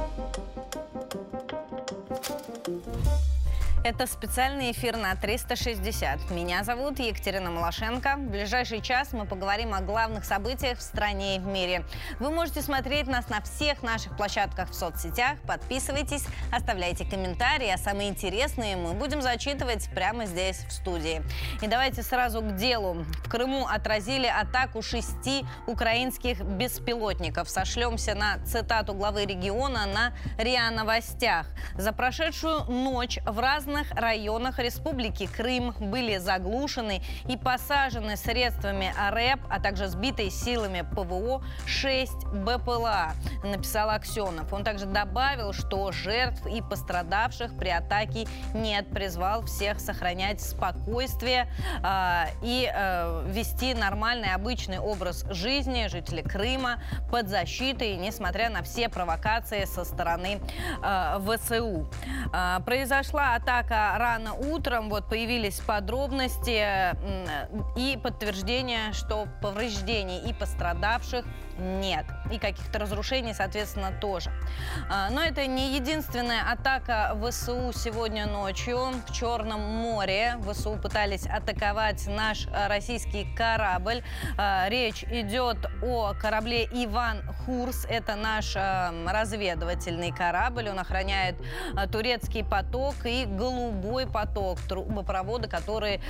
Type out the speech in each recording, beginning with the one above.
Thank you. Это специальный эфир на 360. Меня зовут Екатерина Малашенко. В ближайший час мы поговорим о главных событиях в стране и в мире. Вы можете смотреть нас на всех наших площадках в соцсетях. Подписывайтесь, оставляйте комментарии, а самые интересные мы будем зачитывать прямо здесь, в студии. И давайте сразу к делу. В Крыму отразили атаку шести украинских беспилотников. Сошлемся на цитату главы региона на РИА Новостях. За прошедшую ночь в разных разных районах Республики Крым были заглушены и посажены средствами РЭП, а также сбитой силами ПВО 6 БПЛА, написал Аксенов. Он также добавил, что жертв и пострадавших при атаке нет, призвал всех сохранять спокойствие э, и э, вести нормальный обычный образ жизни жителей Крыма под защитой, несмотря на все провокации со стороны э, ВСУ. Э, произошла атака атака рано утром. Вот появились подробности и подтверждение, что повреждений и пострадавших нет. И каких-то разрушений, соответственно, тоже. А, но это не единственная атака ВСУ сегодня ночью в Черном море. ВСУ пытались атаковать наш российский корабль. А, речь идет о корабле «Иван Хурс». Это наш а, разведывательный корабль. Он охраняет турецкий поток и голубой поток, трубопроводы, которые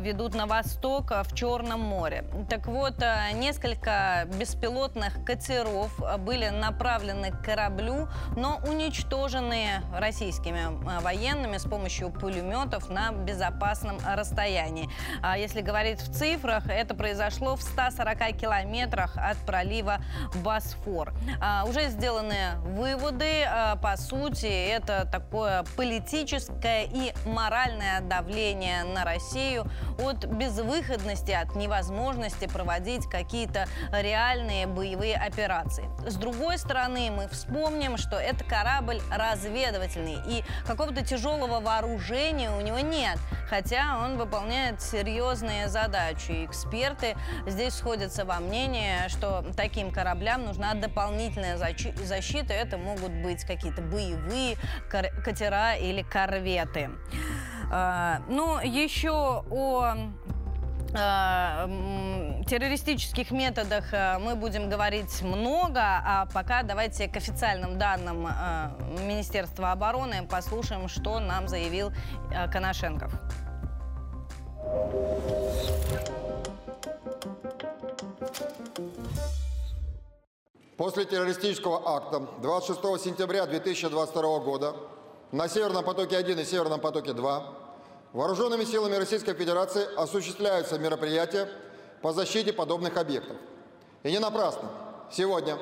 ведут на восток в Черном море. Так вот, несколько беспилотных катеров были направлены к кораблю, но уничтожены российскими военными с помощью пулеметов на безопасном расстоянии. А если говорить в цифрах, это произошло в 140 километрах от пролива Босфор. А, уже сделаны выводы. А, по сути, это такое политическое и моральное давление на Россию от безвыходности, от невозможности проводить какие-то реальные боевые операции. С другой стороны, мы вспомним, что это корабль разведывательный, и какого-то тяжелого вооружения у него нет, хотя он выполняет серьезные задачи. Эксперты здесь сходятся во мнении, что таким кораблям нужна дополнительная защита. Это могут быть какие-то боевые катера или корветы. А, ну, еще о Э, террористических методах э, мы будем говорить много, а пока давайте к официальным данным Министерства обороны послушаем, что нам заявил Коношенков. После террористического акта 26 сентября 2022 года на Северном потоке-1 и Северном потоке-2 Вооруженными силами Российской Федерации осуществляются мероприятия по защите подобных объектов. И не напрасно. Сегодня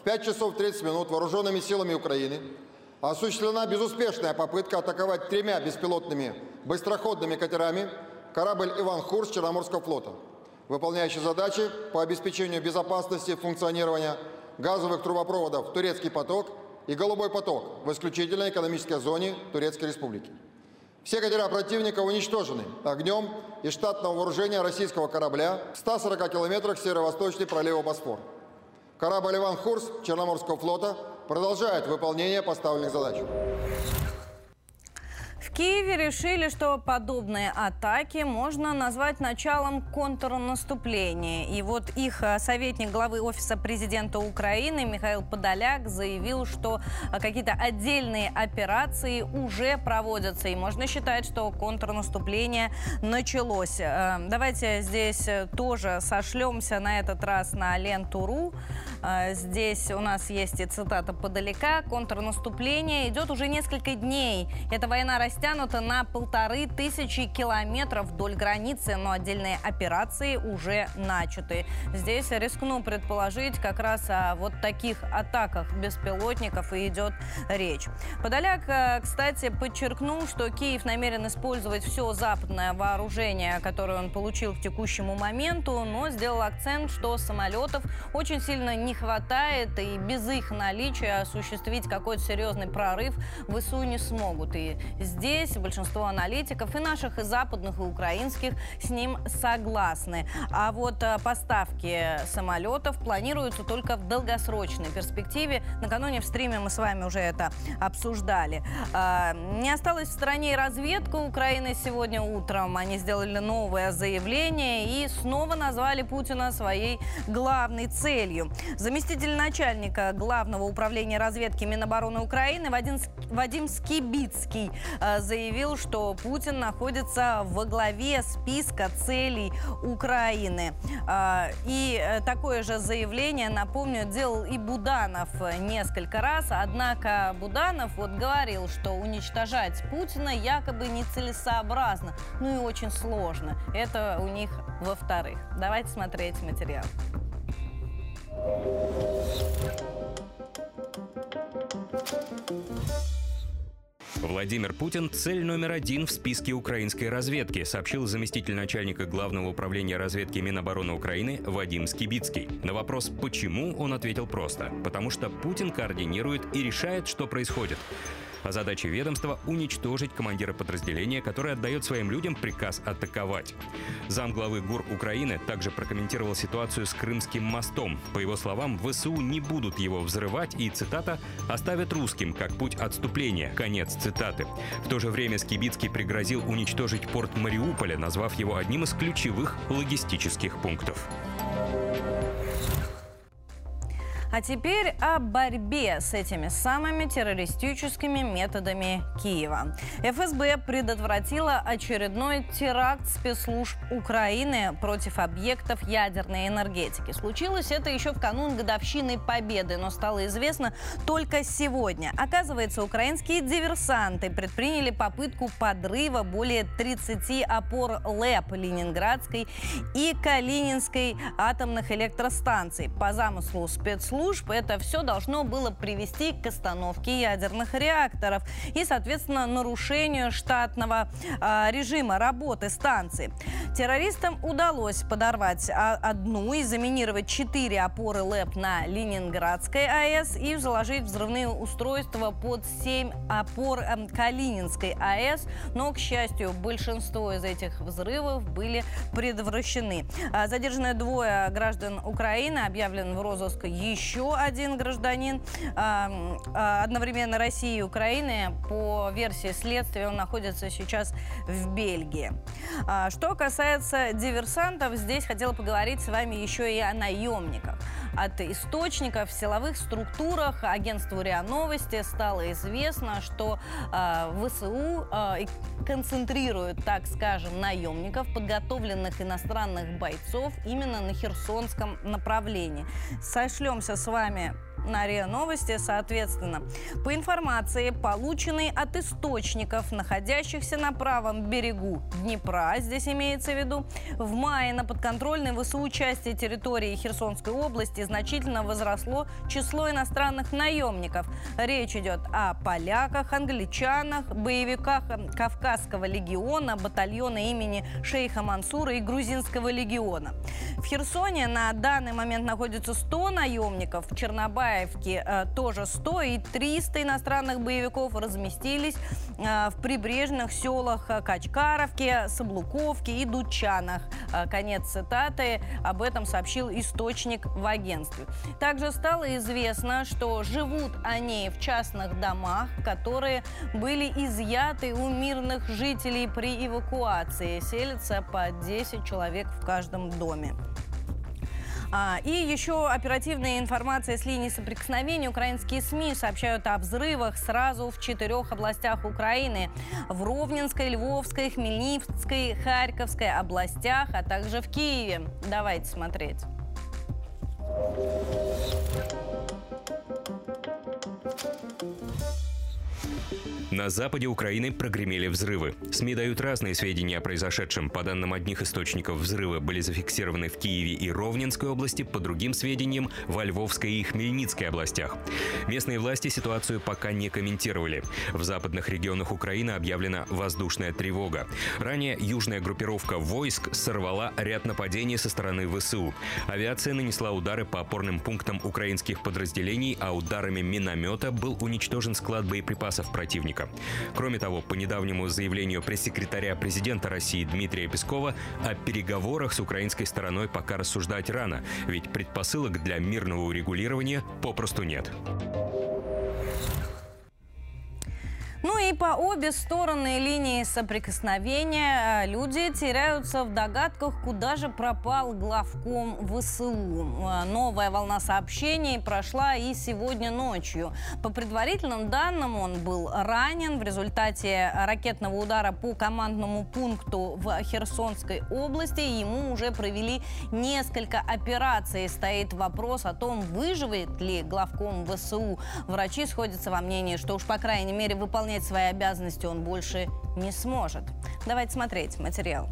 в 5 часов 30 минут вооруженными силами Украины осуществлена безуспешная попытка атаковать тремя беспилотными быстроходными катерами корабль «Иван Хурс» Черноморского флота, выполняющий задачи по обеспечению безопасности функционирования газовых трубопроводов «Турецкий поток» и «Голубой поток» в исключительной экономической зоне Турецкой Республики. Все катера противника уничтожены огнем из штатного вооружения российского корабля в 140 километрах северо-восточный пролива Босфор. Корабль «Иван Хурс» Черноморского флота продолжает выполнение поставленных задач. Киеве решили, что подобные атаки можно назвать началом контрнаступления. И вот их э, советник главы Офиса президента Украины Михаил Подоляк заявил, что э, какие-то отдельные операции уже проводятся. И можно считать, что контрнаступление началось. Э, давайте здесь тоже сошлемся на этот раз на ленту.ру. Здесь у нас есть и цитата Подоляка. Контрнаступление идет уже несколько дней. Эта война растет растянута на полторы тысячи километров вдоль границы, но отдельные операции уже начаты. Здесь рискну предположить, как раз о вот таких атаках беспилотников и идет речь. Подоляк, э, кстати, подчеркнул, что Киев намерен использовать все западное вооружение, которое он получил к текущему моменту, но сделал акцент, что самолетов очень сильно не хватает, и без их наличия осуществить какой-то серьезный прорыв ВСУ не смогут. И здесь здесь большинство аналитиков и наших, и западных, и украинских с ним согласны. А вот э, поставки самолетов планируются только в долгосрочной перспективе. Накануне в стриме мы с вами уже это обсуждали. А, не осталось в стороне и разведка Украины сегодня утром. Они сделали новое заявление и снова назвали Путина своей главной целью. Заместитель начальника Главного управления разведки Минобороны Украины Вадим, Вадим Скибицкий э, заявил, что Путин находится во главе списка целей Украины. Э, и э, такое же заявление, напомню, делал и Буданов несколько раз. Однако Буданов вот говорил, что уничтожать Путина якобы нецелесообразно, ну и очень сложно. Это у них во-вторых. Давайте смотреть материал. Владимир Путин – цель номер один в списке украинской разведки, сообщил заместитель начальника Главного управления разведки Минобороны Украины Вадим Скибицкий. На вопрос «почему?» он ответил просто – потому что Путин координирует и решает, что происходит. А задача ведомства – уничтожить командира подразделения, который отдает своим людям приказ атаковать. Зам главы ГУР Украины также прокомментировал ситуацию с Крымским мостом. По его словам, ВСУ не будут его взрывать и, цитата, «оставят русским как путь отступления». Конец цитаты. В то же время Скибицкий пригрозил уничтожить порт Мариуполя, назвав его одним из ключевых логистических пунктов. А теперь о борьбе с этими самыми террористическими методами Киева. ФСБ предотвратила очередной теракт спецслужб Украины против объектов ядерной энергетики. Случилось это еще в канун годовщины Победы, но стало известно только сегодня. Оказывается, украинские диверсанты предприняли попытку подрыва более 30 опор ЛЭП Ленинградской и Калининской атомных электростанций. По замыслу спецслужб служб, это все должно было привести к остановке ядерных реакторов и, соответственно, нарушению штатного э, режима работы станции. Террористам удалось подорвать а, одну и заминировать четыре опоры ЛЭП на Ленинградской АЭС и заложить взрывные устройства под семь опор э, Калининской АЭС. Но, к счастью, большинство из этих взрывов были предотвращены. Задержаны двое граждан Украины, объявлен в розыск еще еще один гражданин одновременно России и Украины. По версии следствия он находится сейчас в Бельгии. А, что касается диверсантов, здесь хотела поговорить с вами еще и о наемниках. От источников в силовых структурах агентству РИА Новости стало известно, что э, ВСУ концентрирует, так скажем, наемников, подготовленных иностранных бойцов именно на Херсонском направлении. Сошлемся с вами на РИА Новости, соответственно. По информации, полученной от источников, находящихся на правом берегу Днепра, здесь имеется в виду, в мае на подконтрольной ВСУ части территории Херсонской области значительно возросло число иностранных наемников. Речь идет о поляках, англичанах, боевиках Кавказского легиона, батальона имени шейха Мансура и грузинского легиона. В Херсоне на данный момент находится 100 наемников, в Чернобае Николаевке э, тоже 100 и 300 иностранных боевиков разместились э, в прибрежных селах э, Качкаровке, Соблуковке и Дучанах. Конец цитаты. Об этом сообщил источник в агентстве. Также стало известно, что живут они в частных домах, которые были изъяты у мирных жителей при эвакуации. Селятся по 10 человек в каждом доме. А, и еще оперативная информация с линии соприкосновения. Украинские СМИ сообщают о взрывах сразу в четырех областях Украины. В Ровненской, Львовской, Хмельницкой, Харьковской областях, а также в Киеве. Давайте смотреть. На западе Украины прогремели взрывы. СМИ дают разные сведения о произошедшем. По данным одних источников, взрывы были зафиксированы в Киеве и Ровненской области, по другим сведениям, во Львовской и Хмельницкой областях. Местные власти ситуацию пока не комментировали. В западных регионах Украины объявлена воздушная тревога. Ранее южная группировка войск сорвала ряд нападений со стороны ВСУ. Авиация нанесла удары по опорным пунктам украинских подразделений, а ударами миномета был уничтожен склад боеприпасов противника. Лукашенко. Кроме того, по недавнему заявлению пресс-секретаря президента России Дмитрия Пескова, о переговорах с украинской стороной пока рассуждать рано, ведь предпосылок для мирного урегулирования попросту нет. Ну и по обе стороны линии соприкосновения э, люди теряются в догадках, куда же пропал главком ВСУ. Э, новая волна сообщений прошла и сегодня ночью. По предварительным данным, он был ранен в результате ракетного удара по командному пункту в Херсонской области. Ему уже провели несколько операций. Стоит вопрос о том, выживет ли главком ВСУ. Врачи сходятся во мнении, что уж по крайней мере выполнять выполнять свои обязанности он больше не сможет. Давайте смотреть материал.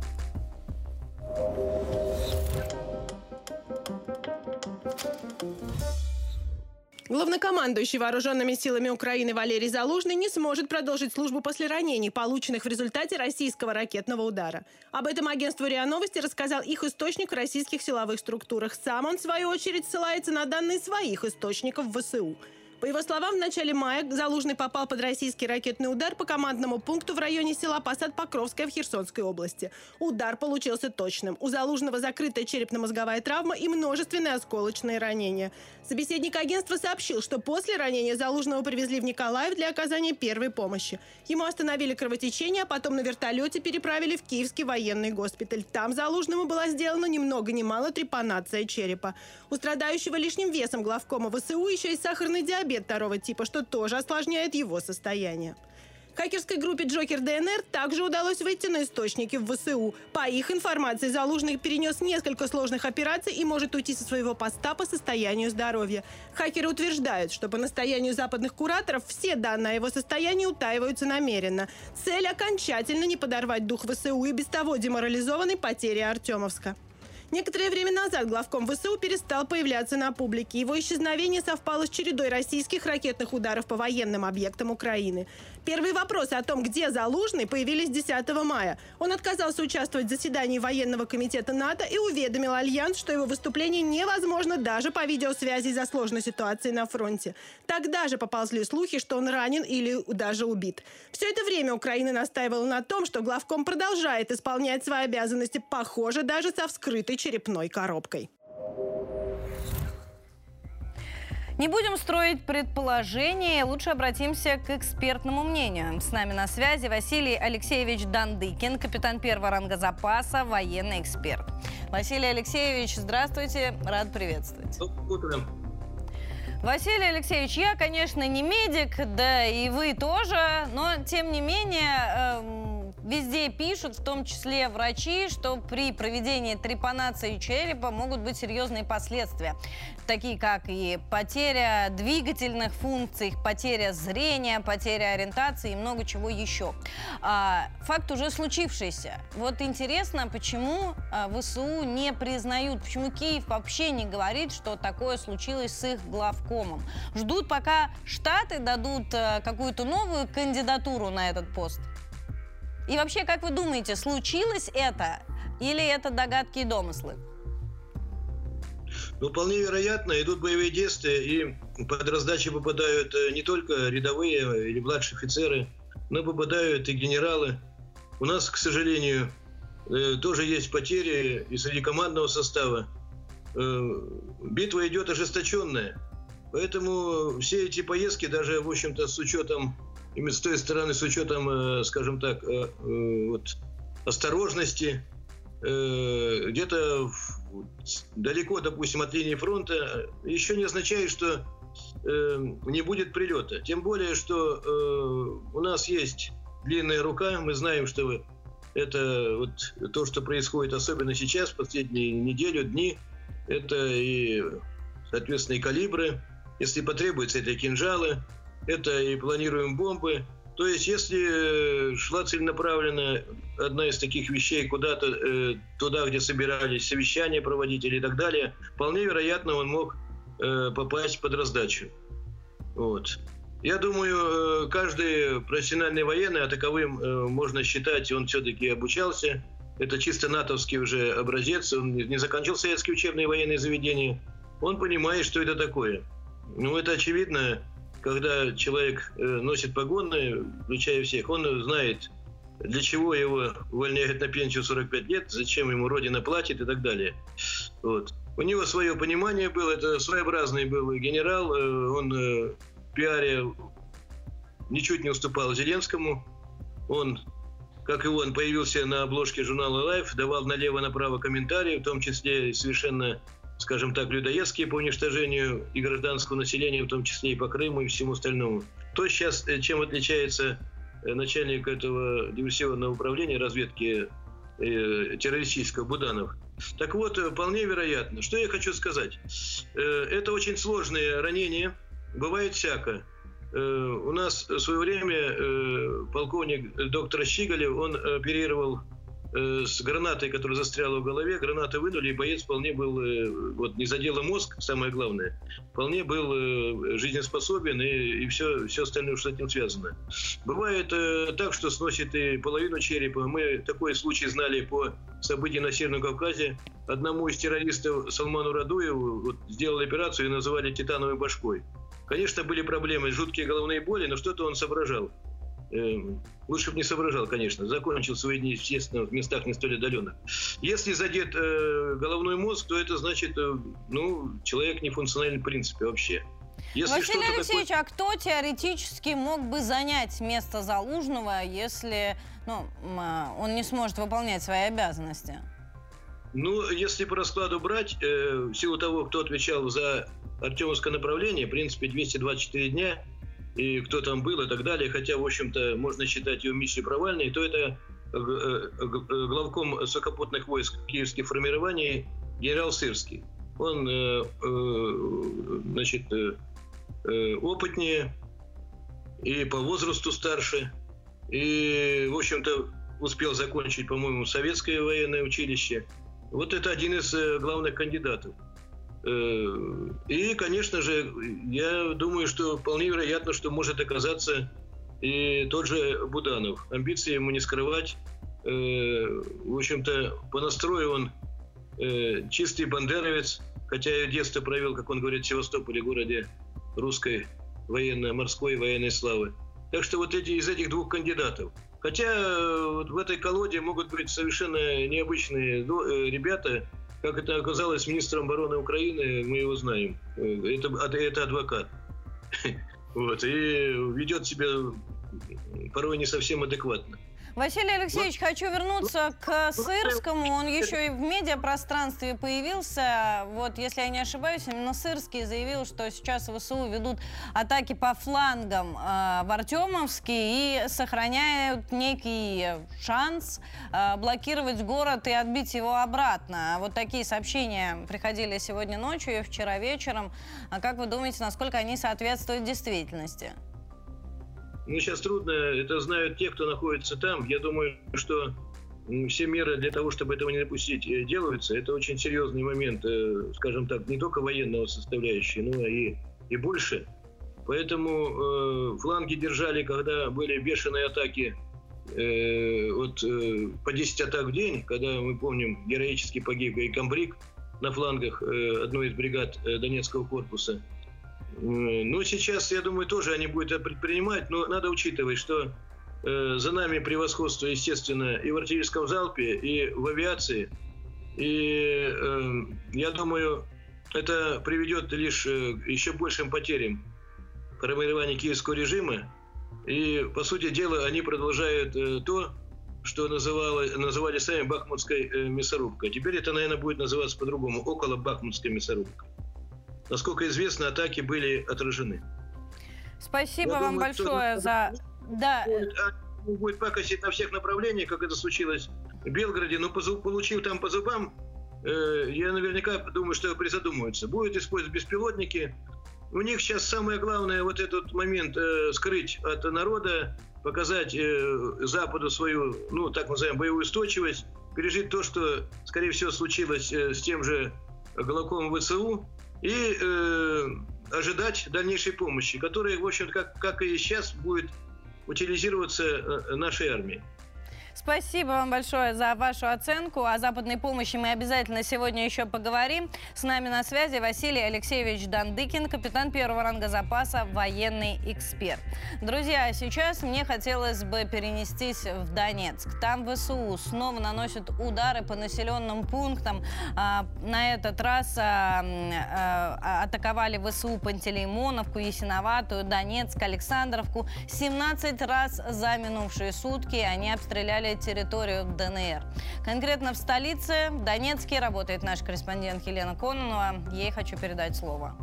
Главнокомандующий вооруженными силами Украины Валерий Залужный не сможет продолжить службу после ранений, полученных в результате российского ракетного удара. Об этом агентству РИА Новости рассказал их источник в российских силовых структурах. Сам он, в свою очередь, ссылается на данные своих источников в ВСУ. По его словам, в начале мая Залужный попал под российский ракетный удар по командному пункту в районе села Посад-Покровская в Херсонской области. Удар получился точным. У Залужного закрытая черепно-мозговая травма и множественные осколочные ранения. Собеседник агентства сообщил, что после ранения Залужного привезли в Николаев для оказания первой помощи. Ему остановили кровотечение, а потом на вертолете переправили в Киевский военный госпиталь. Там Залужному была сделана ни много ни мало трепанация черепа. У страдающего лишним весом главкома ВСУ еще и сахарный диабет диабет второго типа, что тоже осложняет его состояние. Хакерской группе «Джокер ДНР» также удалось выйти на источники в ВСУ. По их информации, Залужный перенес несколько сложных операций и может уйти со своего поста по состоянию здоровья. Хакеры утверждают, что по настоянию западных кураторов все данные о его состоянии утаиваются намеренно. Цель – окончательно не подорвать дух ВСУ и без того деморализованной потери Артемовска. Некоторое время назад главком ВСУ перестал появляться на публике. Его исчезновение совпало с чередой российских ракетных ударов по военным объектам Украины. Первые вопросы о том, где Залужный, появились 10 мая. Он отказался участвовать в заседании военного комитета НАТО и уведомил Альянс, что его выступление невозможно даже по видеосвязи из-за сложной ситуации на фронте. Тогда же поползли слухи, что он ранен или даже убит. Все это время Украина настаивала на том, что главком продолжает исполнять свои обязанности, похоже, даже со вскрытой черепной коробкой. Не будем строить предположения, лучше обратимся к экспертному мнению. С нами на связи Василий Алексеевич Дандыкин, капитан первого ранга запаса, военный эксперт. Василий Алексеевич, здравствуйте, рад приветствовать. Доброе Василий Алексеевич, я, конечно, не медик, да и вы тоже, но тем не менее эм, Везде пишут, в том числе врачи, что при проведении трепанации черепа могут быть серьезные последствия, такие как и потеря двигательных функций, потеря зрения, потеря ориентации и много чего еще. А, факт уже случившийся. Вот интересно, почему а, ВСУ не признают, почему Киев вообще не говорит, что такое случилось с их главкомом. Ждут, пока Штаты дадут а, какую-то новую кандидатуру на этот пост. И вообще, как вы думаете, случилось это или это догадки и домыслы? Ну, вполне вероятно, идут боевые действия, и под раздачи попадают э, не только рядовые или младшие офицеры, но попадают и генералы. У нас, к сожалению, э, тоже есть потери и среди командного состава. Э, битва идет ожесточенная. Поэтому все эти поездки, даже, в общем-то, с учетом именно с той стороны, с учетом, э, скажем так, э, э, вот, осторожности, где-то далеко, допустим, от линии фронта, еще не означает, что не будет прилета. Тем более, что у нас есть длинная рука, мы знаем, что это вот то, что происходит, особенно сейчас, последние неделю, дни, это и, соответственно, и калибры, если потребуется, это и кинжалы, это и планируем бомбы. То есть, если э, шла целенаправленно одна из таких вещей куда-то э, туда, где собирались совещания проводить или так далее, вполне вероятно, он мог э, попасть под раздачу. Вот. Я думаю, э, каждый профессиональный военный, а таковым э, можно считать, он все-таки обучался. Это чисто натовский уже образец, он не закончил советские учебные военные заведения. Он понимает, что это такое. Ну, это очевидно, когда человек э, носит погоны, включая всех, он знает, для чего его увольняют на пенсию 45 лет, зачем ему Родина платит и так далее. Вот. У него свое понимание было, это своеобразный был генерал, э, он э, в пиаре ничуть не уступал Зеленскому, он как и он, появился на обложке журнала Life, давал налево-направо комментарии, в том числе совершенно, скажем так, людоедские по уничтожению и гражданского населения, в том числе и по Крыму и всему остальному. То сейчас, э, чем отличается э, начальник этого диверсионного управления разведки э, террористического Буданов. Так вот, вполне вероятно. Что я хочу сказать? Это очень сложные ранения, бывает всякое. Э, у нас в свое время полковник доктор Щигалев, он оперировал с гранатой, которая застряла в голове, гранаты вынули, и боец вполне был, вот не задела мозг, самое главное, вполне был жизнеспособен, и, и все, все остальное, что с этим связано. Бывает так, что сносит и половину черепа. Мы такой случай знали по событиям на Северном Кавказе. Одному из террористов Салману Радуеву вот, сделали операцию и называли титановой башкой. Конечно, были проблемы, жуткие головные боли, но что-то он соображал. Эм, лучше бы не соображал, конечно. Закончил свои дни, естественно, в местах не столь отдаленных. Если задет э, головной мозг, то это значит, э, ну, человек не функциональный в принципе вообще. Если Василий Алексеевич, такое... а кто теоретически мог бы занять место Залужного, если ну, а, он не сможет выполнять свои обязанности? Ну, если по раскладу брать, э, в силу того, кто отвечал за Артемовское направление, в принципе, 224 дня, и кто там был и так далее, хотя, в общем-то, можно считать ее миссию провальной, то это э, э, главком сухопутных войск киевских формирований генерал Сырский. Он, значит, опытнее и по возрасту старше, и, в общем-то, успел закончить, по-моему, советское военное училище – вот это один из э, главных кандидатов. Э, и, конечно же, я думаю, что вполне вероятно, что может оказаться и тот же Буданов. Амбиции ему не скрывать. Э, в общем-то, по настрою он чистый бандеровец, хотя я детство провел, как он говорит, в Севастополе, городе русской военно-морской военной славы. Так что вот эти из этих двух кандидатов – Хотя э, вот в этой колоде могут быть совершенно необычные э, ребята, как это оказалось министром обороны Украины, мы его знаем. Э, это, это адвокат. Вот, и ведет себя порой не совсем адекватно. Василий Алексеевич, хочу вернуться к Сырскому. Он еще и в медиапространстве появился. Вот, если я не ошибаюсь, именно Сырский заявил, что сейчас ВСУ ведут атаки по флангам э, в Артемовске и сохраняют некий шанс э, блокировать город и отбить его обратно. Вот такие сообщения приходили сегодня ночью и вчера вечером. А как вы думаете, насколько они соответствуют действительности? Ну, сейчас трудно, это знают те, кто находится там. Я думаю, что все меры для того, чтобы этого не допустить, э, делаются. Это очень серьезный момент, э, скажем так, не только военного составляющей, но и, и больше. Поэтому э, фланги держали, когда были бешеные атаки, э, вот, э, по 10 атак в день, когда, мы помним, героически погиб и Камбрик на флангах э, одной из бригад э, Донецкого корпуса. Ну, сейчас, я думаю, тоже они будут это предпринимать, но надо учитывать, что э, за нами превосходство, естественно, и в артиллерийском залпе, и в авиации. И э, я думаю, это приведет лишь э, еще большим потерям формирования киевского режима. И, по сути дела, они продолжают э, то, что называли, называли сами Бахмутской э, мясорубкой. Теперь это, наверное, будет называться по-другому, около Бахмутской мясорубкой. Насколько известно, атаки были отражены. Спасибо Я вам думаю, большое за... Да. Будет, а, будет пакостить на всех направлениях, как это случилось в Белгороде, но получив там по зубам, э, я наверняка думаю, что призадумаются. Будут использовать беспилотники. У них сейчас самое главное вот этот момент э, скрыть от народа, показать э, Западу свою, ну, так называемую, боевую устойчивость, пережить то, что, скорее всего, случилось э, с тем же Голоком ВСУ, и э, ожидать дальнейшей помощи, которая, в общем, как, как и сейчас будет утилизироваться э, нашей армией. Спасибо вам большое за вашу оценку. О западной помощи мы обязательно сегодня еще поговорим. С нами на связи Василий Алексеевич Дандыкин, капитан первого ранга запаса, военный эксперт. Друзья, сейчас мне хотелось бы перенестись в Донецк. Там ВСУ снова наносят удары по населенным пунктам. А, на этот раз а, а, атаковали ВСУ Пантелеймоновку, Ясиноватую, Донецк, Александровку. 17 раз за минувшие сутки они обстреляли территорию ДНР. Конкретно в столице, в Донецке, работает наш корреспондент Елена Кононова. Ей хочу передать слово.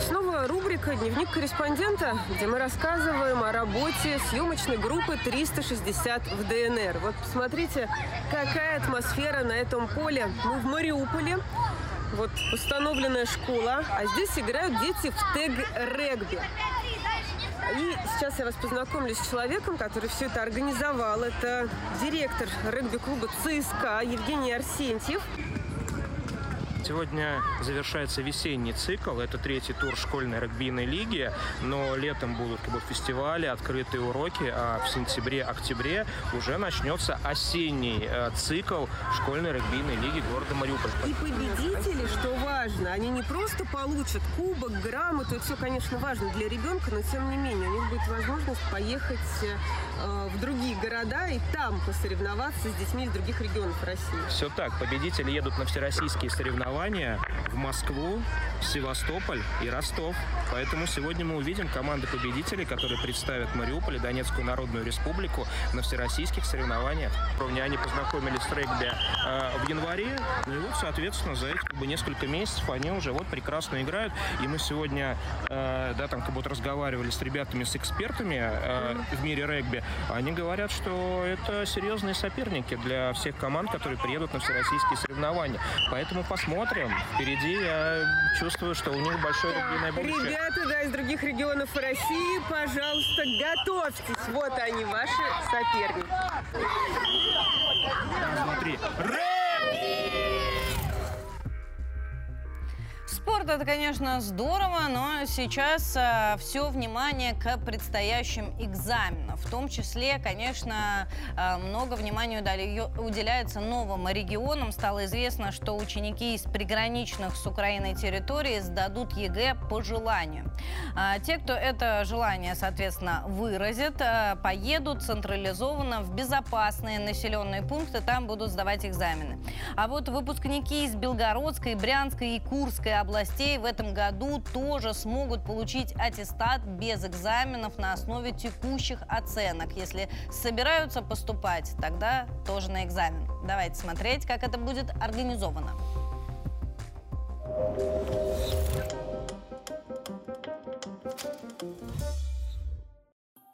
Снова рубрика «Дневник корреспондента», где мы рассказываем о работе съемочной группы 360 в ДНР. Вот посмотрите, какая атмосфера на этом поле. Мы в Мариуполе, вот установленная школа, а здесь играют дети в тег-регби. И сейчас я вас познакомлю с человеком, который все это организовал. Это директор регби-клуба ЦСКА Евгений Арсентьев. Сегодня завершается весенний цикл. Это третий тур школьной регбийной лиги. Но летом будут как бы, фестивали, открытые уроки, а в сентябре-октябре уже начнется осенний э, цикл школьной регбийной лиги города Мариуполь. И победители, что важно, они не просто получат кубок, грамоту, это все, конечно, важно для ребенка, но тем не менее у них будет возможность поехать э, в другие города и там посоревноваться с детьми из других регионов России. Все так. Победители едут на всероссийские соревнования соревнования в Москву, Севастополь и Ростов. Поэтому сегодня мы увидим команды победителей, которые представят Мариуполь и Донецкую Народную Республику на всероссийских соревнованиях. Они познакомились с регби э, в январе, ну и вот, соответственно, за эти как бы, несколько месяцев они уже вот прекрасно играют. И мы сегодня, э, да, там как будто разговаривали с ребятами, с экспертами э, в мире регби. Они говорят, что это серьезные соперники для всех команд, которые приедут на всероссийские соревнования. Поэтому посмотрим посмотрим. Впереди я чувствую, что у них большое регбийное будущее. Ребята, да, из других регионов России, пожалуйста, готовьтесь. Вот они, ваши соперники. Смотри. Спорт это, конечно, здорово, но сейчас э, все внимание к предстоящим экзаменам. В том числе, конечно, э, много внимания уделяется новым регионам. Стало известно, что ученики из приграничных с Украиной территорий сдадут ЕГЭ по желанию. А те, кто это желание, соответственно, выразит, э, поедут централизованно в безопасные населенные пункты, там будут сдавать экзамены. А вот выпускники из Белгородской, Брянской и Курской областей областей в этом году тоже смогут получить аттестат без экзаменов на основе текущих оценок. Если собираются поступать, тогда тоже на экзамен. Давайте смотреть, как это будет организовано.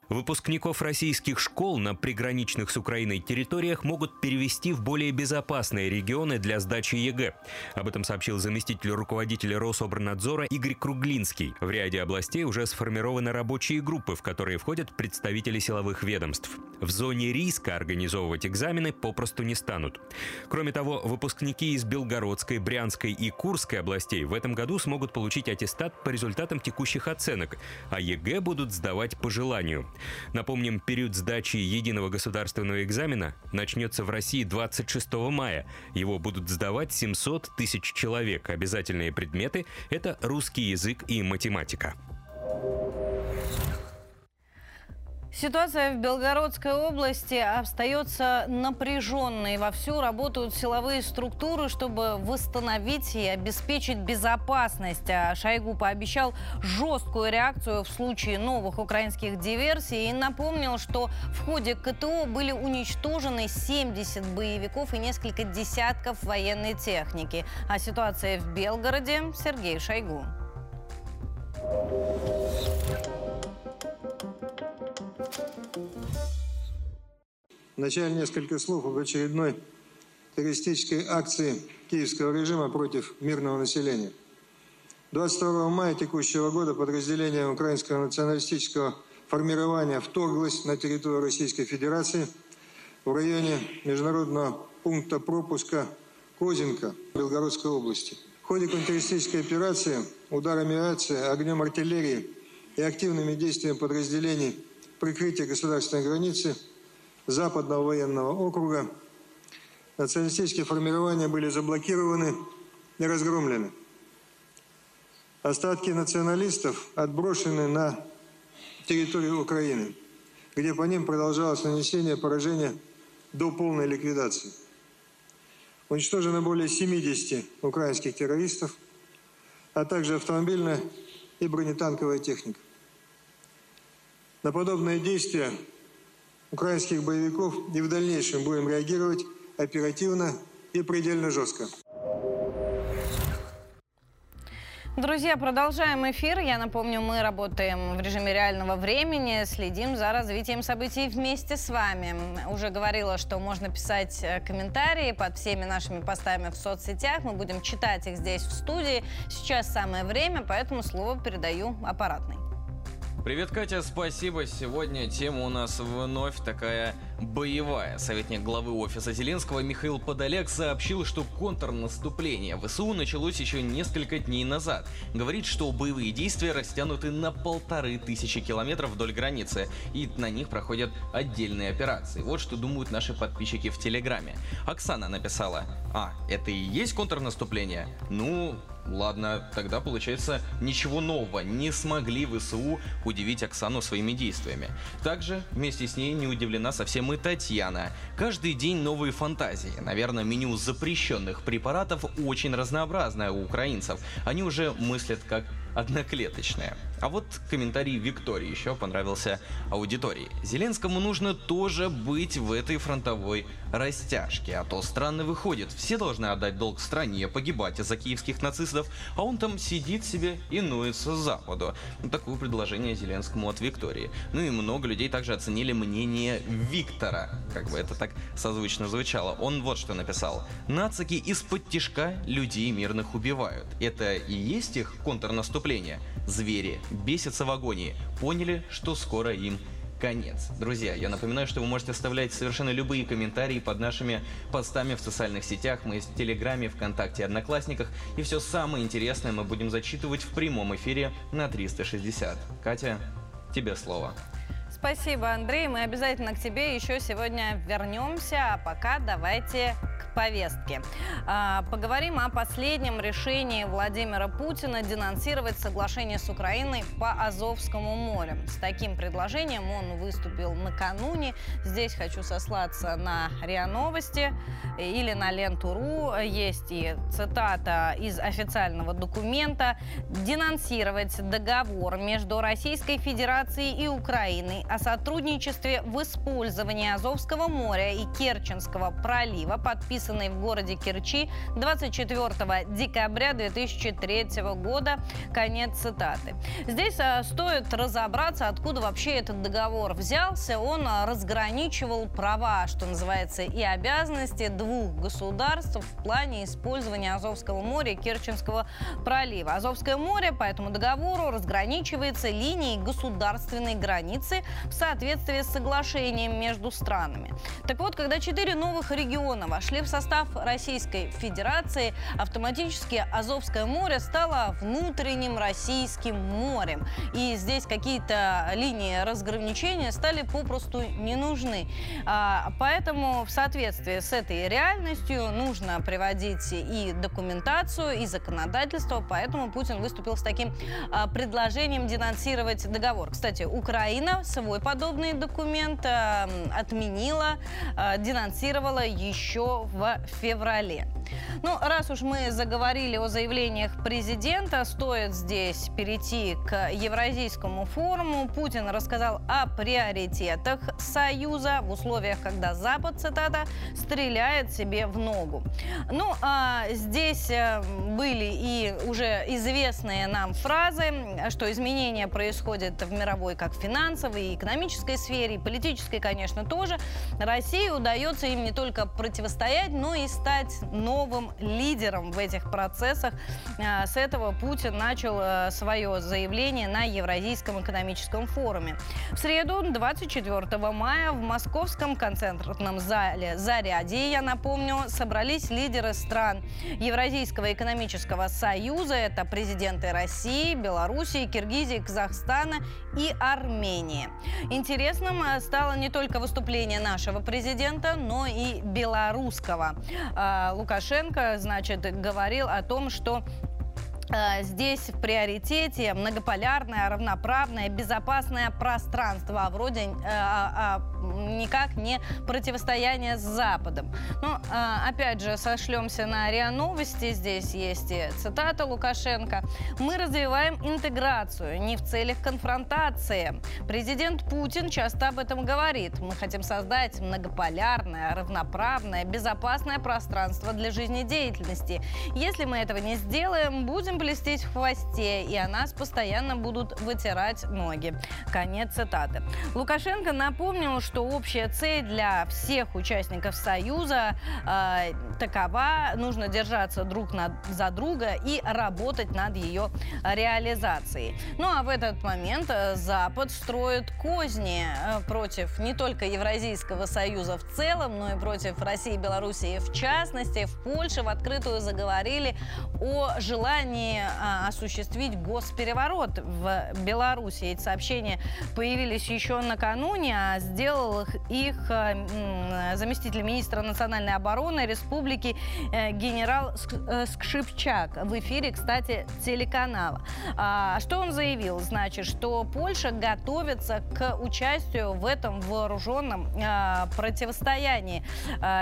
Выпускников российских школ на приграничных с Украиной территориях могут перевести в более безопасные регионы для сдачи ЕГЭ. Об этом сообщил заместитель руководителя Рособорнадзора Игорь Круглинский. В ряде областей уже сформированы рабочие группы, в которые входят представители силовых ведомств. В зоне риска организовывать экзамены попросту не станут. Кроме того, выпускники из Белгородской, Брянской и Курской областей в этом году смогут получить аттестат по результатам текущих оценок, а ЕГЭ будут сдавать по желанию. Напомним, период сдачи единого государственного экзамена начнется в России 26 мая. Его будут сдавать 700 тысяч человек. Обязательные предметы – это русский язык и математика. Ситуация в Белгородской области остается напряженной. Вовсю работают силовые структуры, чтобы восстановить и обеспечить безопасность. А Шойгу пообещал жесткую реакцию в случае новых украинских диверсий и напомнил, что в ходе КТО были уничтожены 70 боевиков и несколько десятков военной техники. А ситуация в Белгороде Сергей Шойгу. Вначале несколько слов об очередной террористической акции киевского режима против мирного населения. 22 мая текущего года подразделение украинского националистического формирования вторглось на территорию Российской Федерации в районе международного пункта пропуска Козинка Белгородской области. В ходе контртеррористической операции ударами авиации, огнем артиллерии и активными действиями подразделений прикрытия государственной границы Западного военного округа националистические формирования были заблокированы и разгромлены. Остатки националистов отброшены на территорию Украины, где по ним продолжалось нанесение поражения до полной ликвидации. Уничтожено более 70 украинских террористов, а также автомобильная и бронетанковая техника. На подобные действия украинских боевиков и в дальнейшем будем реагировать оперативно и предельно жестко. Друзья, продолжаем эфир. Я напомню, мы работаем в режиме реального времени, следим за развитием событий вместе с вами. Уже говорила, что можно писать э, комментарии под всеми нашими постами в соцсетях. Мы будем читать их здесь в студии. Сейчас самое время, поэтому слово передаю аппаратной. Привет, Катя, спасибо. Сегодня тема у нас вновь такая боевая. Советник главы офиса Зеленского Михаил Подоляк сообщил, что контрнаступление ВСУ началось еще несколько дней назад. Говорит, что боевые действия растянуты на полторы тысячи километров вдоль границы, и на них проходят отдельные операции. Вот что думают наши подписчики в Телеграме. Оксана написала, а, это и есть контрнаступление? Ну, Ладно, тогда получается ничего нового. Не смогли ВСУ удивить Оксану своими действиями. Также вместе с ней не удивлена совсем и Татьяна. Каждый день новые фантазии. Наверное, меню запрещенных препаратов очень разнообразное у украинцев. Они уже мыслят как одноклеточная. А вот комментарий Виктории еще понравился аудитории. Зеленскому нужно тоже быть в этой фронтовой растяжке, а то странно выходит. Все должны отдать долг стране, погибать из-за киевских нацистов, а он там сидит себе и ноется Западу. Такое предложение Зеленскому от Виктории. Ну и много людей также оценили мнение Виктора, как бы это так созвучно звучало. Он вот что написал. Нацики из-под тишка людей мирных убивают. Это и есть их контрнаступление? Звери бесятся в агонии. Поняли, что скоро им конец. Друзья, я напоминаю, что вы можете оставлять совершенно любые комментарии под нашими постами в социальных сетях. Мы есть в Телеграме, ВКонтакте, Одноклассниках. И все самое интересное мы будем зачитывать в прямом эфире на 360. Катя, тебе слово. Спасибо, Андрей. Мы обязательно к тебе еще сегодня вернемся. А пока давайте повестки. А, поговорим о последнем решении Владимира Путина денонсировать соглашение с Украиной по Азовскому морю. С таким предложением он выступил накануне. Здесь хочу сослаться на РИА Новости или на Ленту.ру. Есть и цитата из официального документа. Денонсировать договор между Российской Федерацией и Украиной о сотрудничестве в использовании Азовского моря и Керченского пролива подписан подписанный в городе Керчи 24 декабря 2003 года. Конец цитаты. Здесь а, стоит разобраться, откуда вообще этот договор взялся. Он а, разграничивал права, что называется, и обязанности двух государств в плане использования Азовского моря и Керченского пролива. Азовское море по этому договору разграничивается линией государственной границы в соответствии с соглашением между странами. Так вот, когда четыре новых региона вошли в состав состав Российской Федерации автоматически Азовское море стало внутренним российским морем. И здесь какие-то линии разграничения стали попросту не нужны. А, поэтому в соответствии с этой реальностью нужно приводить и документацию, и законодательство. Поэтому Путин выступил с таким а, предложением денонсировать договор. Кстати, Украина свой подобный документ а, отменила, денонсировала еще в феврале. Ну, раз уж мы заговорили о заявлениях президента, стоит здесь перейти к Евразийскому форуму. Путин рассказал о приоритетах Союза в условиях, когда Запад, цитата, стреляет себе в ногу. Ну, а здесь э, были и уже известные нам фразы, что изменения происходят в мировой как финансовой и экономической сфере, и политической, конечно, тоже. России удается им не только противостоять, но и стать новым новым лидером в этих процессах. А, с этого Путин начал э, свое заявление на Евразийском экономическом форуме. В среду, 24 мая, в московском концертном зале «Зарядье», я напомню, собрались лидеры стран Евразийского экономического союза. Это президенты России, Белоруссии, Киргизии, Казахстана и Армении. Интересным э, стало не только выступление нашего президента, но и белорусского. А, Лукашенко, значит, говорил о том, что здесь в приоритете многополярное, равноправное, безопасное пространство, а вроде э, а, а, никак не противостояние с Западом. Ну, э, опять же, сошлемся на РИА Новости, здесь есть и цитата Лукашенко. «Мы развиваем интеграцию не в целях конфронтации. Президент Путин часто об этом говорит. Мы хотим создать многополярное, равноправное, безопасное пространство для жизнедеятельности. Если мы этого не сделаем, будем блестеть в хвосте, и о нас постоянно будут вытирать ноги. Конец цитаты. Лукашенко напомнил, что общая цель для всех участников Союза э, такова, нужно держаться друг над, за друга и работать над ее реализацией. Ну а в этот момент э, Запад строит козни э, против не только Евразийского Союза в целом, но и против России и Белоруссии в частности. В Польше в открытую заговорили о желании а, осуществить госпереворот в Беларуси. Эти сообщения появились еще накануне, а сделал их а, заместитель министра национальной обороны республики э, генерал э, Скшипчак в эфире, кстати, телеканала. А, что он заявил? Значит, что Польша готовится к участию в этом вооруженном противостоянии.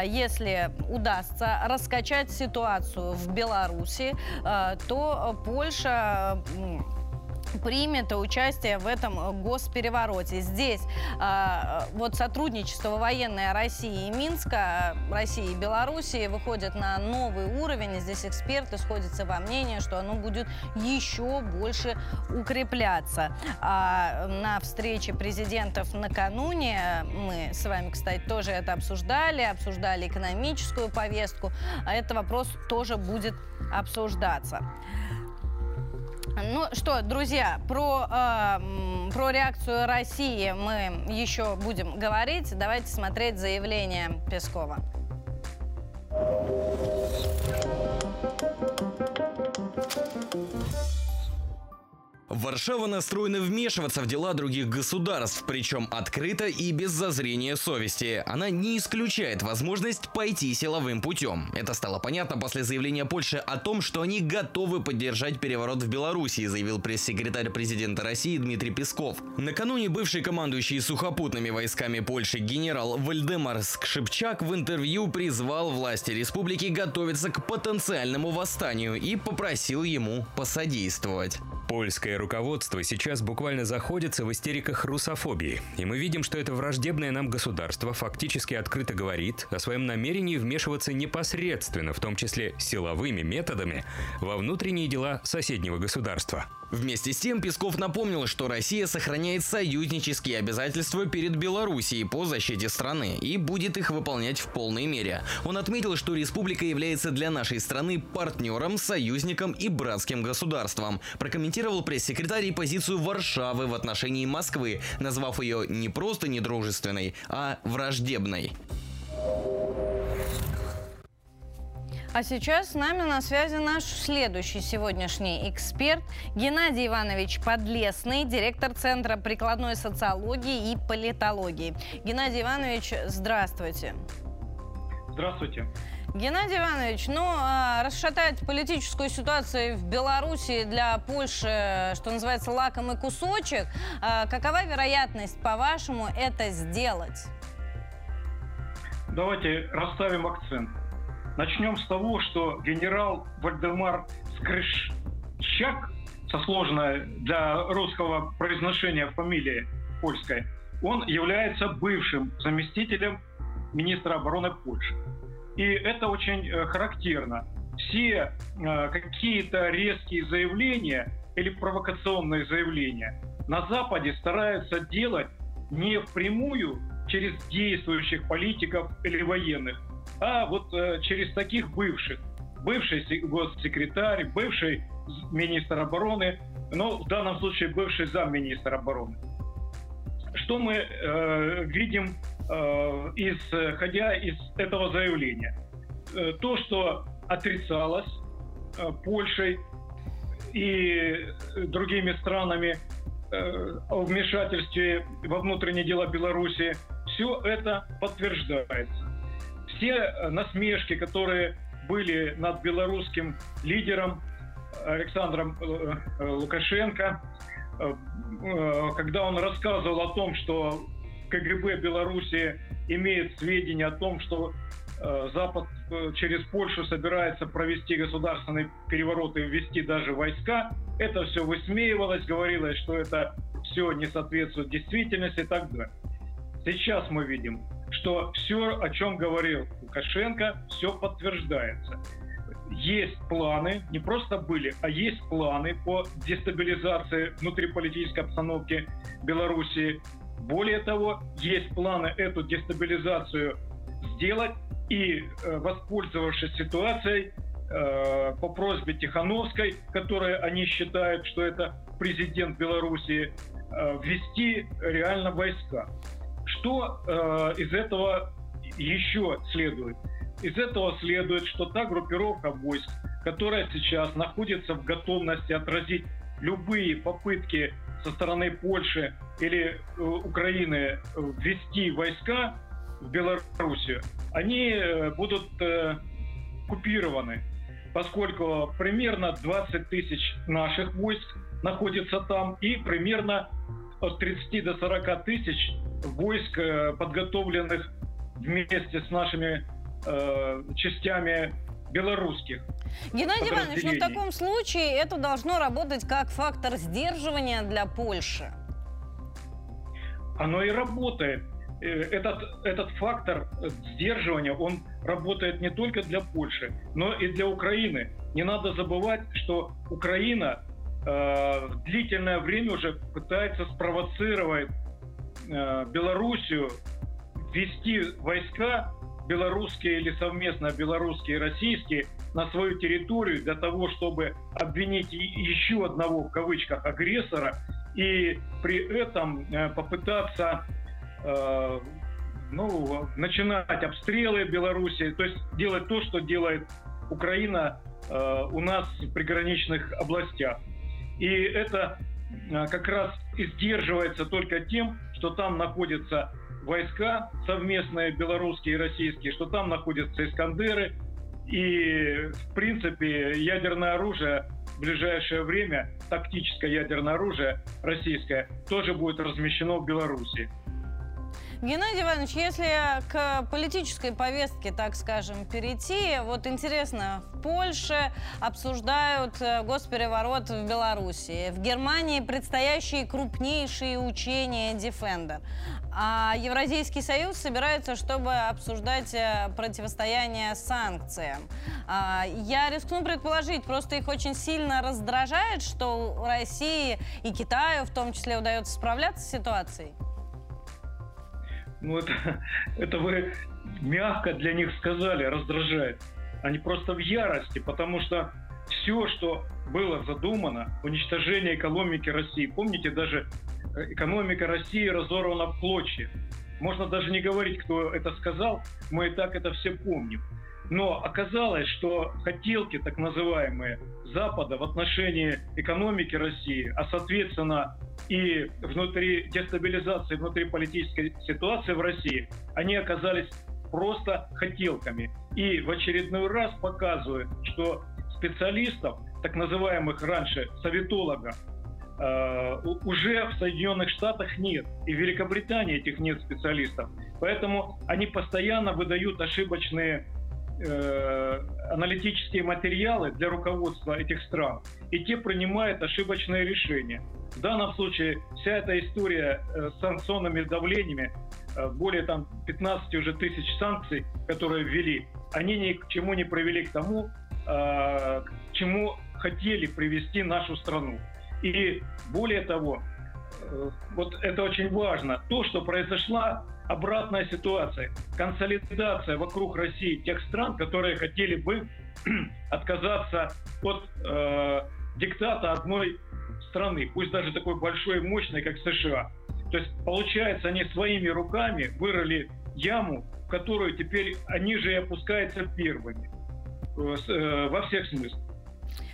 Если удастся раскачать ситуацию в Беларуси, то Польша примет участие в этом госперевороте. Здесь э, вот сотрудничество военное России и Минска, России и Белоруссии выходит на новый уровень. здесь эксперты сходятся во мнении, что оно будет еще больше укрепляться. А на встрече президентов накануне мы с вами, кстати, тоже это обсуждали, обсуждали экономическую повестку. А этот вопрос тоже будет обсуждаться. Ну что, друзья, про, э, про реакцию России мы еще будем говорить. Давайте смотреть заявление Пескова. Варшава настроена вмешиваться в дела других государств, причем открыто и без зазрения совести. Она не исключает возможность пойти силовым путем. Это стало понятно после заявления Польши о том, что они готовы поддержать переворот в Беларуси, заявил пресс-секретарь президента России Дмитрий Песков. Накануне бывший командующий сухопутными войсками Польши генерал Вальдемар Скшипчак в интервью призвал власти республики готовиться к потенциальному восстанию и попросил ему посодействовать. Польское руководство сейчас буквально заходится в истериках русофобии. И мы видим, что это враждебное нам государство фактически открыто говорит о своем намерении вмешиваться непосредственно, в том числе силовыми методами, во внутренние дела соседнего государства. Вместе с тем Песков напомнил, что Россия сохраняет союзнические обязательства перед Белоруссией по защите страны и будет их выполнять в полной мере. Он отметил, что республика является для нашей страны партнером, союзником и братским государством. Прокомментировал пресс-секретарь позицию Варшавы в отношении Москвы, назвав ее не просто недружественной, а враждебной. А сейчас с нами на связи наш следующий сегодняшний эксперт Геннадий Иванович Подлесный, директор Центра прикладной социологии и политологии. Геннадий Иванович, здравствуйте. Здравствуйте. Геннадий Иванович, ну, а, расшатать политическую ситуацию в Беларуси для Польши, что называется, лакомый кусочек. А, какова вероятность, по-вашему, это сделать? Давайте расставим акцент. Начнем с того, что генерал Вальдемар Скрыщак, со сложной для русского произношения фамилии польской, он является бывшим заместителем министра обороны Польши. И это очень э, характерно. Все э, какие-то резкие заявления или провокационные заявления на Западе стараются делать не впрямую через действующих политиков или военных, а вот э, через таких бывших. бывший госсекретарь, бывший министр обороны, но в данном случае бывший замминистра обороны. Что мы э, видим, э, исходя из этого заявления? Э, то, что отрицалось э, Польшей и другими странами э, о вмешательстве во внутренние дела Беларуси, все это подтверждается. Все насмешки, которые были над белорусским лидером Александром э, э, Лукашенко, э, когда он рассказывал о том, что КГБ Беларуси имеет сведения о том, что Запад через Польшу собирается провести государственный переворот и ввести даже войска. Это все высмеивалось, говорилось, что это все не соответствует действительности и так далее. Сейчас мы видим, что все, о чем говорил Лукашенко, все подтверждается. Есть планы, не просто были, а есть планы по дестабилизации внутриполитической обстановки Беларуси. Более того, есть планы эту дестабилизацию сделать и, э, воспользовавшись ситуацией, э, по просьбе Тихановской, которая они считают, что это президент Беларуси, э, ввести реально войска. Что э, из этого еще следует? Из этого следует, что та группировка войск, которая сейчас находится в готовности отразить любые попытки со стороны Польши или э, Украины ввести войска в Белоруссию, они э, будут э, купированы, поскольку примерно 20 тысяч наших войск находится там и примерно от 30 до 40 тысяч войск, э, подготовленных вместе с нашими э, частями белорусских. Геннадий Иванович, но ну, в таком случае это должно работать как фактор сдерживания для Польши. Оно и работает. Э, этот, этот фактор сдерживания, он работает не только для Польши, но и для Украины. Не надо забывать, что Украина э, длительное время уже пытается спровоцировать э, Белоруссию ввести войска белорусские или совместно белорусские и российские на свою территорию для того, чтобы обвинить еще одного в кавычках агрессора и при этом э, попытаться э, ну, начинать обстрелы Беларуси, то есть делать то, что делает Украина э, у нас в приграничных областях. И это э, как раз и сдерживается только тем, что там находятся войска совместные белорусские и российские, что там находятся Искандеры. И, в принципе, ядерное оружие в ближайшее время, тактическое ядерное оружие российское, тоже будет размещено в Беларуси. Геннадий Иванович, если к политической повестке, так скажем, перейти, вот интересно, в Польше обсуждают э, госпереворот в Беларуси, в Германии предстоящие крупнейшие учения Defender, а Евразийский союз собирается, чтобы обсуждать э, противостояние санкциям. А, я рискну предположить, просто их очень сильно раздражает, что России и Китаю в том числе удается справляться с ситуацией. Ну, это, это вы мягко для них сказали, раздражает. Они просто в ярости, потому что все, что было задумано, уничтожение экономики России, помните, даже э, экономика России разорвана в клочья. Можно даже не говорить, кто это сказал, мы и так это все помним. Но оказалось, что хотелки, так называемые, Запада в отношении экономики России, а соответственно и внутри дестабилизации внутриполитической ситуации в России, они оказались просто хотелками. И в очередной раз показывают, что специалистов, так называемых раньше советологов, э, уже в Соединенных Штатах нет. И в Великобритании этих нет специалистов. Поэтому они постоянно выдают ошибочные э, аналитические материалы для руководства этих стран, и те принимают ошибочные решения. В данном случае вся эта история э, с санкционными давлениями, э, более там 15 уже тысяч санкций, которые ввели, они ни к чему не привели к тому, к чему хотели привести нашу страну. И более того, вот это очень важно, то, что произошла обратная ситуация, консолидация вокруг России тех стран, которые хотели бы отказаться от э, диктата одной страны, пусть даже такой большой и мощной, как США. То есть, получается, они своими руками вырыли яму, в которую теперь они же и опускаются первыми э, э, во всех смыслах.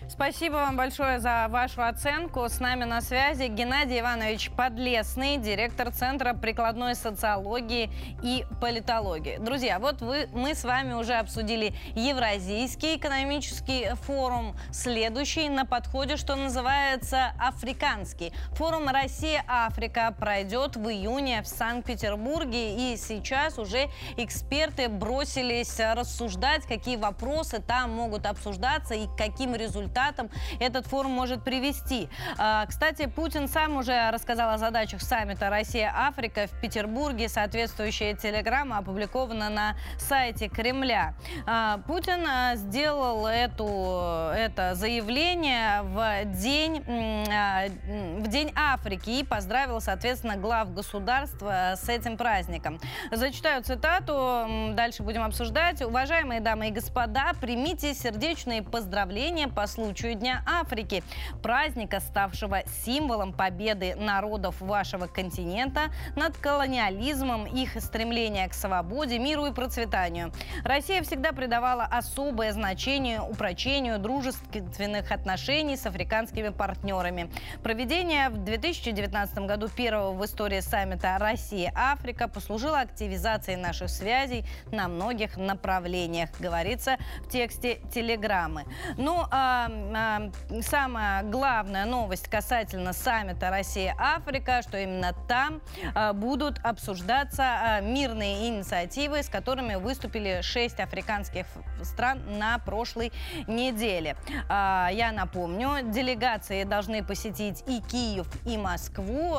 Спасибо вам большое за вашу оценку. С нами на связи Геннадий Иванович Подлесный, директор Центра прикладной социологии и политологии. Друзья, вот вы, мы с вами уже обсудили Евразийский экономический форум. Следующий на подходе, что называется, Африканский. Форум «Россия-Африка» пройдет в июне в Санкт-Петербурге. И сейчас уже эксперты бросились рассуждать, какие вопросы там могут обсуждаться и каким результатам результатам этот форум может привести. А, кстати, Путин сам уже рассказал о задачах саммита Россия-Африка в Петербурге. Соответствующая телеграмма опубликована на сайте Кремля. А, Путин а, сделал эту, это заявление в день, в день Африки и поздравил, соответственно, глав государства с этим праздником. Зачитаю цитату, дальше будем обсуждать. Уважаемые дамы и господа, примите сердечные поздравления по случаю Дня Африки, праздника, ставшего символом победы народов вашего континента над колониализмом, их стремления к свободе, миру и процветанию. Россия всегда придавала особое значение упрочению дружественных отношений с африканскими партнерами. Проведение в 2019 году первого в истории саммита Россия-Африка послужило активизацией наших связей на многих направлениях, говорится в тексте телеграммы. Ну, а а, самая главная новость касательно саммита Россия-Африка, что именно там а, будут обсуждаться а, мирные инициативы, с которыми выступили шесть африканских стран на прошлой неделе. Я напомню, делегации должны посетить и Киев, и Москву.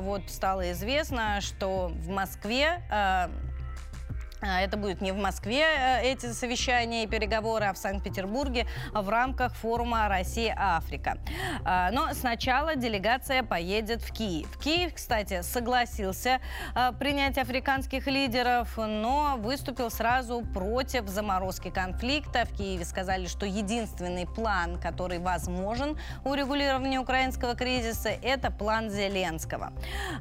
Вот стало известно, что в Москве а, это будет не в Москве э, эти совещания и переговоры, а в Санкт-Петербурге в рамках форума «Россия-Африка». А, но сначала делегация поедет в Киев. Киев, кстати, согласился а, принять африканских лидеров, но выступил сразу против заморозки конфликта. В Киеве сказали, что единственный план, который возможен урегулирования украинского кризиса, это план Зеленского.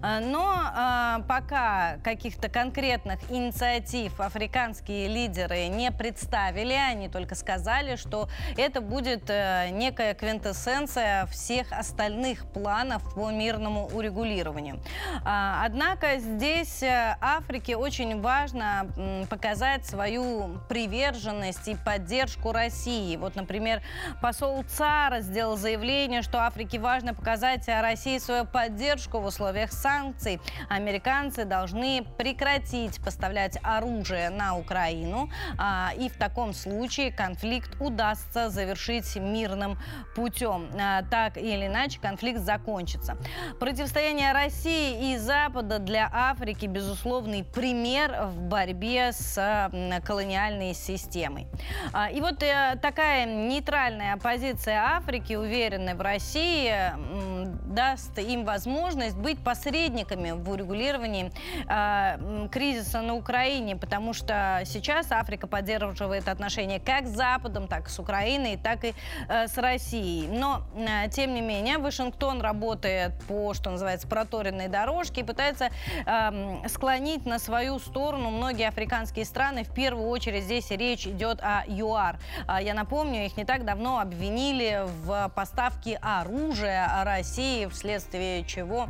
Но пока каких-то конкретных инициатив мотив африканские лидеры не представили, они только сказали, что это будет э, некая квинтэссенция всех остальных планов по мирному урегулированию. А, однако здесь э, Африке очень важно показать свою приверженность и поддержку России. Вот, например, посол ЦАРа сделал заявление, что Африке важно показать России свою поддержку в условиях санкций. Американцы должны прекратить поставлять оружие оружие на Украину. А, и в таком случае конфликт удастся завершить мирным путем. А, так или иначе конфликт закончится. Противостояние России и Запада для Африки безусловный пример в борьбе с колониальной системой. А, и вот э, такая нейтральная позиция Африки, уверенная в России, даст им возможность быть посредниками в урегулировании кризиса на Украине, потому что сейчас Африка поддерживает отношения как с Западом, так и с Украиной, так и э, с Россией. Но, э, тем не менее, Вашингтон работает по, что называется, проторенной дорожке и пытается э, склонить на свою сторону многие африканские страны. В первую очередь здесь речь идет о ЮАР. Э, я напомню, их не так давно обвинили в поставке оружия России, вследствие чего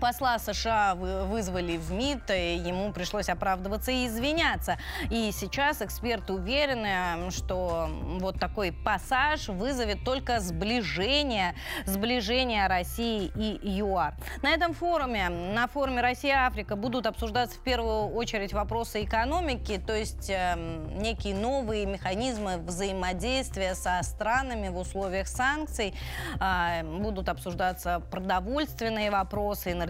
Посла США вызвали в МИД, и ему пришлось оправдываться и извиняться. И сейчас эксперты уверены, что вот такой пассаж вызовет только сближение, сближение России и ЮАР. На этом форуме, на форуме Россия-Африка будут обсуждаться в первую очередь вопросы экономики, то есть э, некие новые механизмы взаимодействия со странами в условиях санкций. Э, будут обсуждаться продовольственные вопросы, энергетические,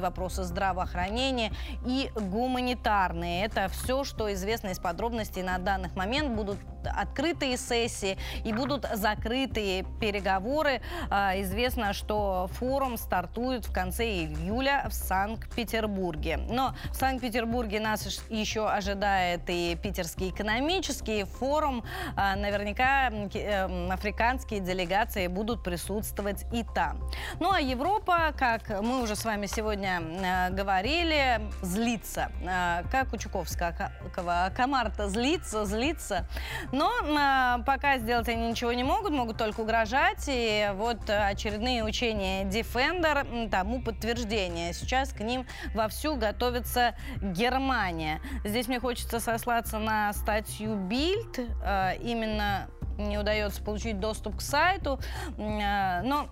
вопросы здравоохранения и гуманитарные. Это все, что известно из подробностей на данный момент. Будут открытые сессии и будут закрытые переговоры. А, известно, что форум стартует в конце июля в Санкт-Петербурге. Но в Санкт-Петербурге нас еще ожидает и Питерский экономический форум. А, наверняка эм, африканские делегации будут присутствовать и там. Ну а Европа, как мы уже с вами сегодня э, говорили, злится. Э, как у Чуковского, комар-то злится, злится. Но э, пока сделать они ничего не могут, могут только угрожать. И вот очередные учения Defender тому подтверждение. Сейчас к ним вовсю готовится Германия. Здесь мне хочется сослаться на статью Bild. Э, именно не удается получить доступ к сайту. Э, но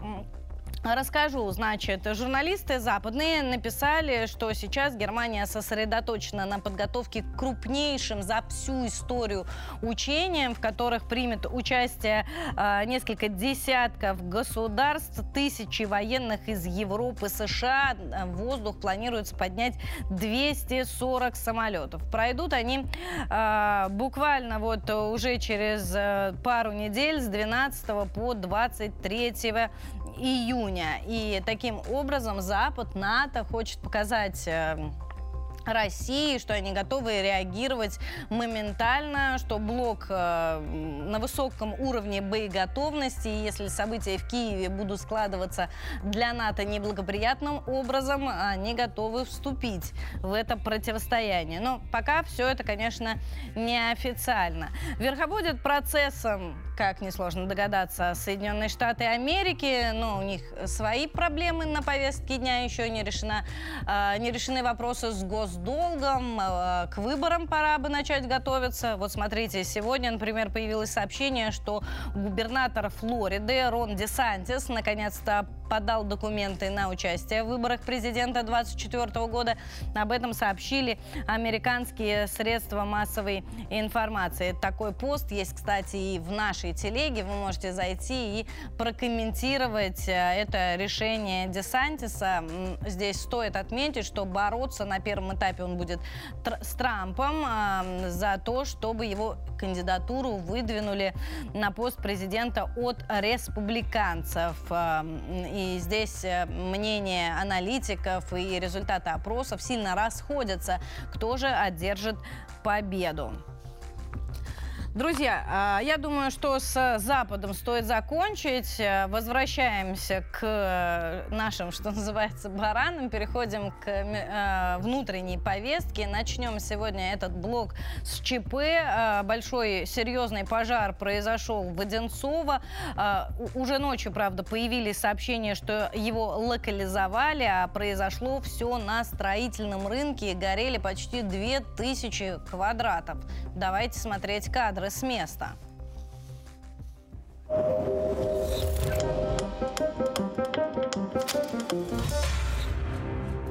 Расскажу, значит, журналисты западные написали, что сейчас Германия сосредоточена на подготовке к крупнейшим за всю историю учениям, в которых примет участие э, несколько десятков государств, тысячи военных из Европы, США. В воздух планируется поднять 240 самолетов. Пройдут они э, буквально вот уже через э, пару недель с 12 по 23 июня. И таким образом Запад, НАТО хочет показать э, России, что они готовы реагировать моментально, что блок э, на высоком уровне боеготовности, и если события в Киеве будут складываться для НАТО неблагоприятным образом, они готовы вступить в это противостояние. Но пока все это, конечно, неофициально. Верховодят процессом, как несложно догадаться, Соединенные Штаты Америки, но у них свои проблемы на повестке дня еще не решена, э, не решены вопросы с гос госдолгом, э, к выборам пора бы начать готовиться. Вот смотрите, сегодня, например, появилось сообщение, что губернатор Флориды Рон Десантис наконец-то подал документы на участие в выборах президента 2024 года. Об этом сообщили американские средства массовой информации. Такой пост есть, кстати, и в нашей телеге. Вы можете зайти и прокомментировать э, это решение Десантиса. Здесь стоит отметить, что бороться на первом этапе он будет с Трампом э, за то, чтобы его кандидатуру выдвинули на пост президента от республиканцев. Э, и здесь э, мнение аналитиков и результаты опросов сильно расходятся, кто же одержит победу. Друзья, а, я думаю, что с Западом стоит закончить. Э, возвращаемся к э, нашим, что называется, баранам. Переходим к э, внутренней повестке. Начнем сегодня этот блок с ЧП. Большой серьезный пожар произошел в Одинцово. Уже ночью, правда, появились сообщения, что его локализовали, а произошло все на строительном рынке. Горели почти 2000 квадратов. Давайте смотреть кадры кадры с места.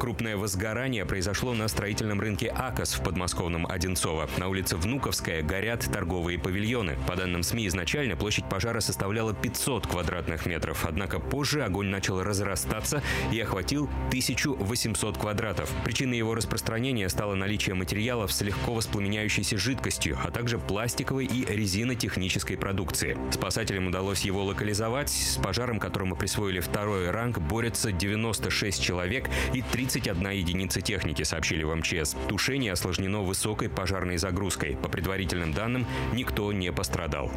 Крупное возгорание произошло на строительном рынке АКОС в подмосковном Одинцово. На улице Внуковская горят торговые павильоны. По данным СМИ, изначально площадь пожара составляла 500 квадратных метров. Однако позже огонь начал разрастаться и охватил 1800 квадратов. Причиной его распространения стало наличие материалов с легко воспламеняющейся жидкостью, а также пластиковой и резинотехнической продукции. Спасателям удалось его локализовать. С пожаром, которому присвоили второй ранг, борются 96 человек и 30 31 единица техники, сообщили в МЧС. Тушение осложнено высокой пожарной загрузкой. По предварительным данным, никто не пострадал.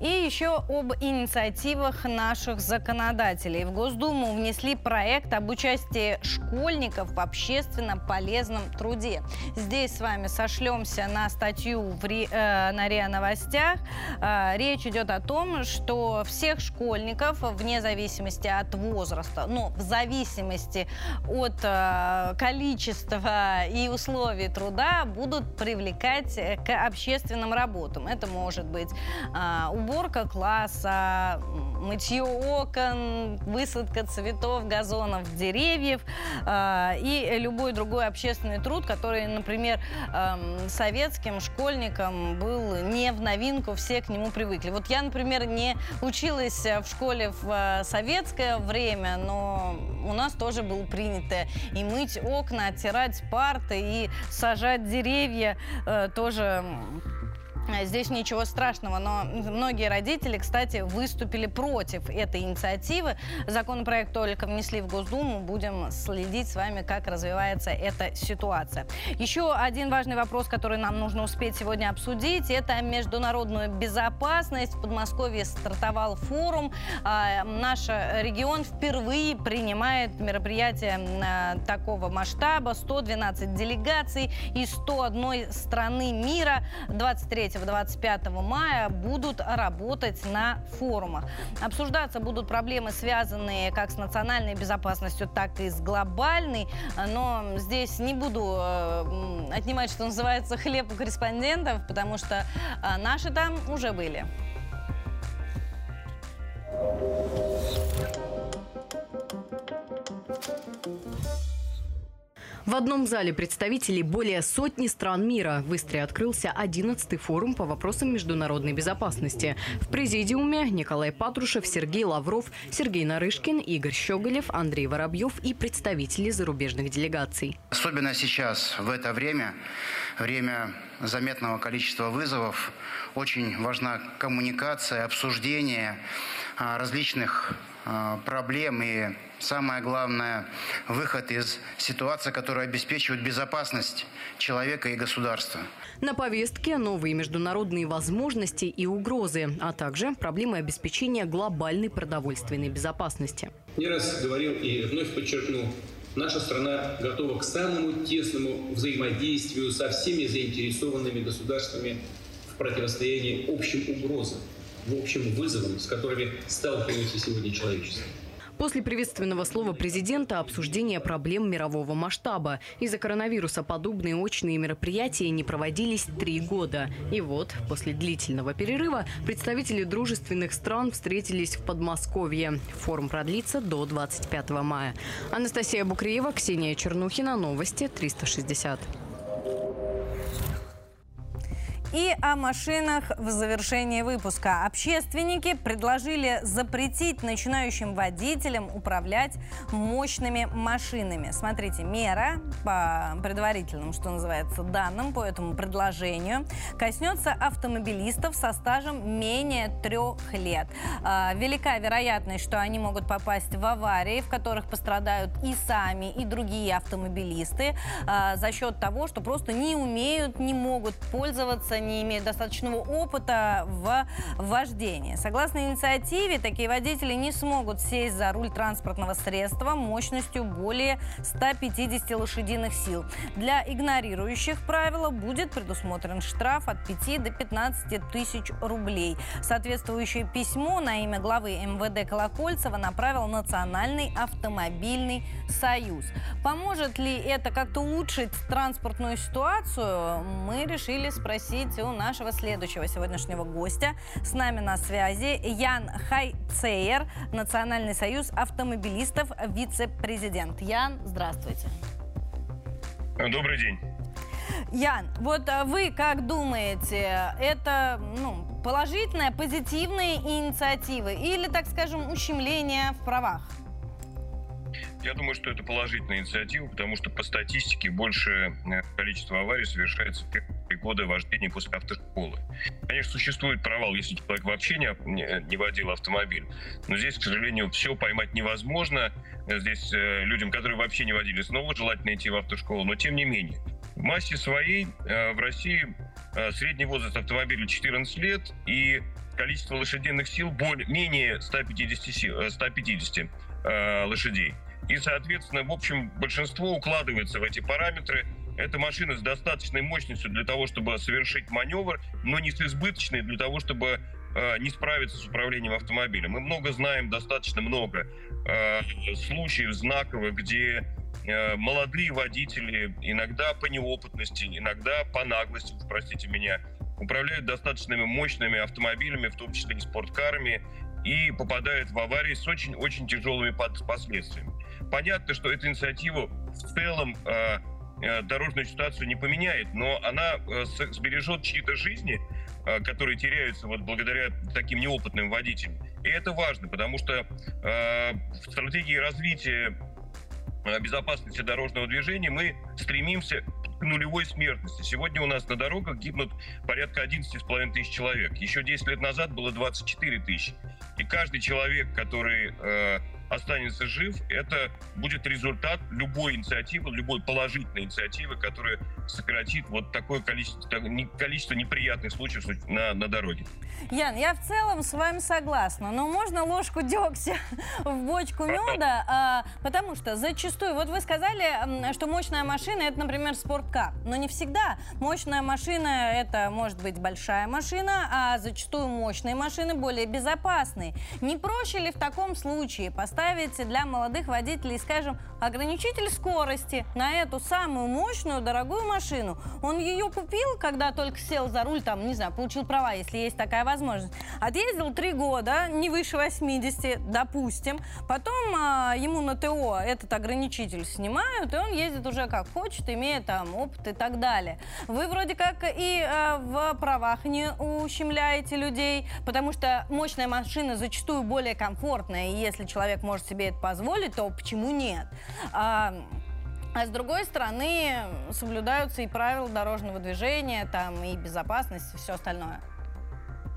И еще об инициативах наших законодателей. В Госдуму внесли проект об участии школьников в общественно полезном труде. Здесь с вами сошлемся на статью в Ри, э, на РИА Новостях. Э, речь идет о том, что всех школьников, вне зависимости от возраста, но в зависимости от э, количества и условий труда, будут привлекать к общественным работам. Это может быть э, уборка класса, мытье окон, высадка цветов, газонов, деревьев э, и любой другой общественный труд, который, например, э, советским школьникам был не в новинку, все к нему привыкли. Вот я, например, не училась в школе в э, советское время, но у нас тоже было принято и мыть окна, оттирать парты, и сажать деревья э, тоже здесь ничего страшного, но многие родители, кстати, выступили против этой инициативы. Законопроект только внесли в Госдуму. Будем следить с вами, как развивается эта ситуация. Еще один важный вопрос, который нам нужно успеть сегодня обсудить, это международную безопасность. В Подмосковье стартовал форум. А, наш регион впервые принимает мероприятие такого масштаба. 112 делегаций из 101 страны мира. 23 25 мая будут работать на форумах. Обсуждаться будут проблемы, связанные как с национальной безопасностью, так и с глобальной. Но здесь не буду э, отнимать, что называется, хлеб у корреспондентов, потому что э, наши там уже были. В одном зале представителей более сотни стран мира в Истре открылся 11-й форум по вопросам международной безопасности. В президиуме Николай Патрушев, Сергей Лавров, Сергей Нарышкин, Игорь Щеголев, Андрей Воробьев и представители зарубежных делегаций. Особенно сейчас, в это время, время заметного количества вызовов, очень важна коммуникация, обсуждение а, различных проблем и самое главное, выход из ситуации, которая обеспечивает безопасность человека и государства. На повестке новые международные возможности и угрозы, а также проблемы обеспечения глобальной продовольственной безопасности. Не раз говорил и вновь подчеркну, наша страна готова к самому тесному взаимодействию со всеми заинтересованными государствами в противостоянии общим угрозам, в общем вызовам, с которыми сталкивается сегодня человечество. После приветственного слова президента обсуждение проблем мирового масштаба. Из-за коронавируса подобные очные мероприятия не проводились три года. И вот, после длительного перерыва, представители дружественных стран встретились в Подмосковье. Форум продлится до 25 мая. Анастасия Букреева, Ксения Чернухина. Новости 360. И о машинах в завершении выпуска. Общественники предложили запретить начинающим водителям управлять мощными машинами. Смотрите, мера по предварительным, что называется, данным по этому предложению коснется автомобилистов со стажем менее трех лет. А, велика вероятность, что они могут попасть в аварии, в которых пострадают и сами, и другие автомобилисты а, за счет того, что просто не умеют, не могут пользоваться не имеют достаточного опыта в вождении. Согласно инициативе, такие водители не смогут сесть за руль транспортного средства мощностью более 150 лошадиных сил. Для игнорирующих правила будет предусмотрен штраф от 5 до 15 тысяч рублей. Соответствующее письмо на имя главы МВД Колокольцева направил Национальный автомобильный союз. Поможет ли это как-то улучшить транспортную ситуацию? Мы решили спросить у нашего следующего сегодняшнего гостя. С нами на связи Ян Хайцейер, Национальный союз автомобилистов, вице-президент. Ян, здравствуйте. Добрый день. Ян, вот а, вы как думаете, это ну, положительная, позитивная инициатива или, так скажем, ущемление в правах? Я думаю, что это положительная инициатива, потому что по статистике большее э, количество аварий совершается в первые годы вождения после автошколы. Конечно, существует провал, если человек вообще не, не водил автомобиль. Но здесь, к сожалению, все поймать невозможно. Здесь э, людям, которые вообще не водили, снова желательно идти в автошколу. Но тем не менее, в массе своей э, в России э, средний возраст автомобиля 14 лет и количество лошадиных сил более, менее 150, сил, 150 э, э, лошадей. И, соответственно, в общем, большинство укладывается в эти параметры. Это машина с достаточной мощностью для того, чтобы совершить маневр, но не с избыточной для того, чтобы э, не справиться с управлением автомобилем. Мы много знаем, достаточно много э, случаев знаковых, где э, молодые водители, иногда по неопытности, иногда по наглости, простите меня, управляют достаточно мощными автомобилями, в том числе и спорткарами, и попадают в аварии с очень-очень тяжелыми последствиями. Понятно, что эта инициатива в целом э, э, дорожную ситуацию не поменяет, но она э, сбережет чьи-то жизни, которые теряются вот благодаря таким неопытным водителям. И это важно, потому что в стратегии развития безопасности дорожного движения мы стремимся к нулевой смертности. Сегодня у нас на дорогах гибнут порядка 11,5 тысяч человек. Еще 10 лет назад было 24 тысячи. И каждый человек, который останется жив, это будет результат любой инициативы, любой положительной инициативы, которая сократит вот такое количество, количество неприятных случаев на, на дороге. Ян, я в целом с вами согласна, но можно ложку дегтя в бочку меда, а, потому что зачастую, вот вы сказали, что мощная машина это, например, спорткар, но не всегда. Мощная машина это может быть большая машина, а зачастую мощные машины более безопасные. Не проще ли в таком случае поставить для молодых водителей, скажем, ограничитель скорости на эту самую мощную дорогую машину? Он ее купил, когда только сел за руль, там, не знаю, получил права, если есть такая возможность. Отъездил три года, не выше 80, допустим. Потом а, ему на ТО этот ограничитель снимают, и он ездит уже как хочет, имея там опыт и так далее. Вы вроде как и а, в правах не ущемляете людей, потому что мощная машина зачастую более комфортная, и если человек может себе это позволить, то почему нет? А, а с другой стороны, соблюдаются и правила дорожного движения, там и безопасность, и все остальное.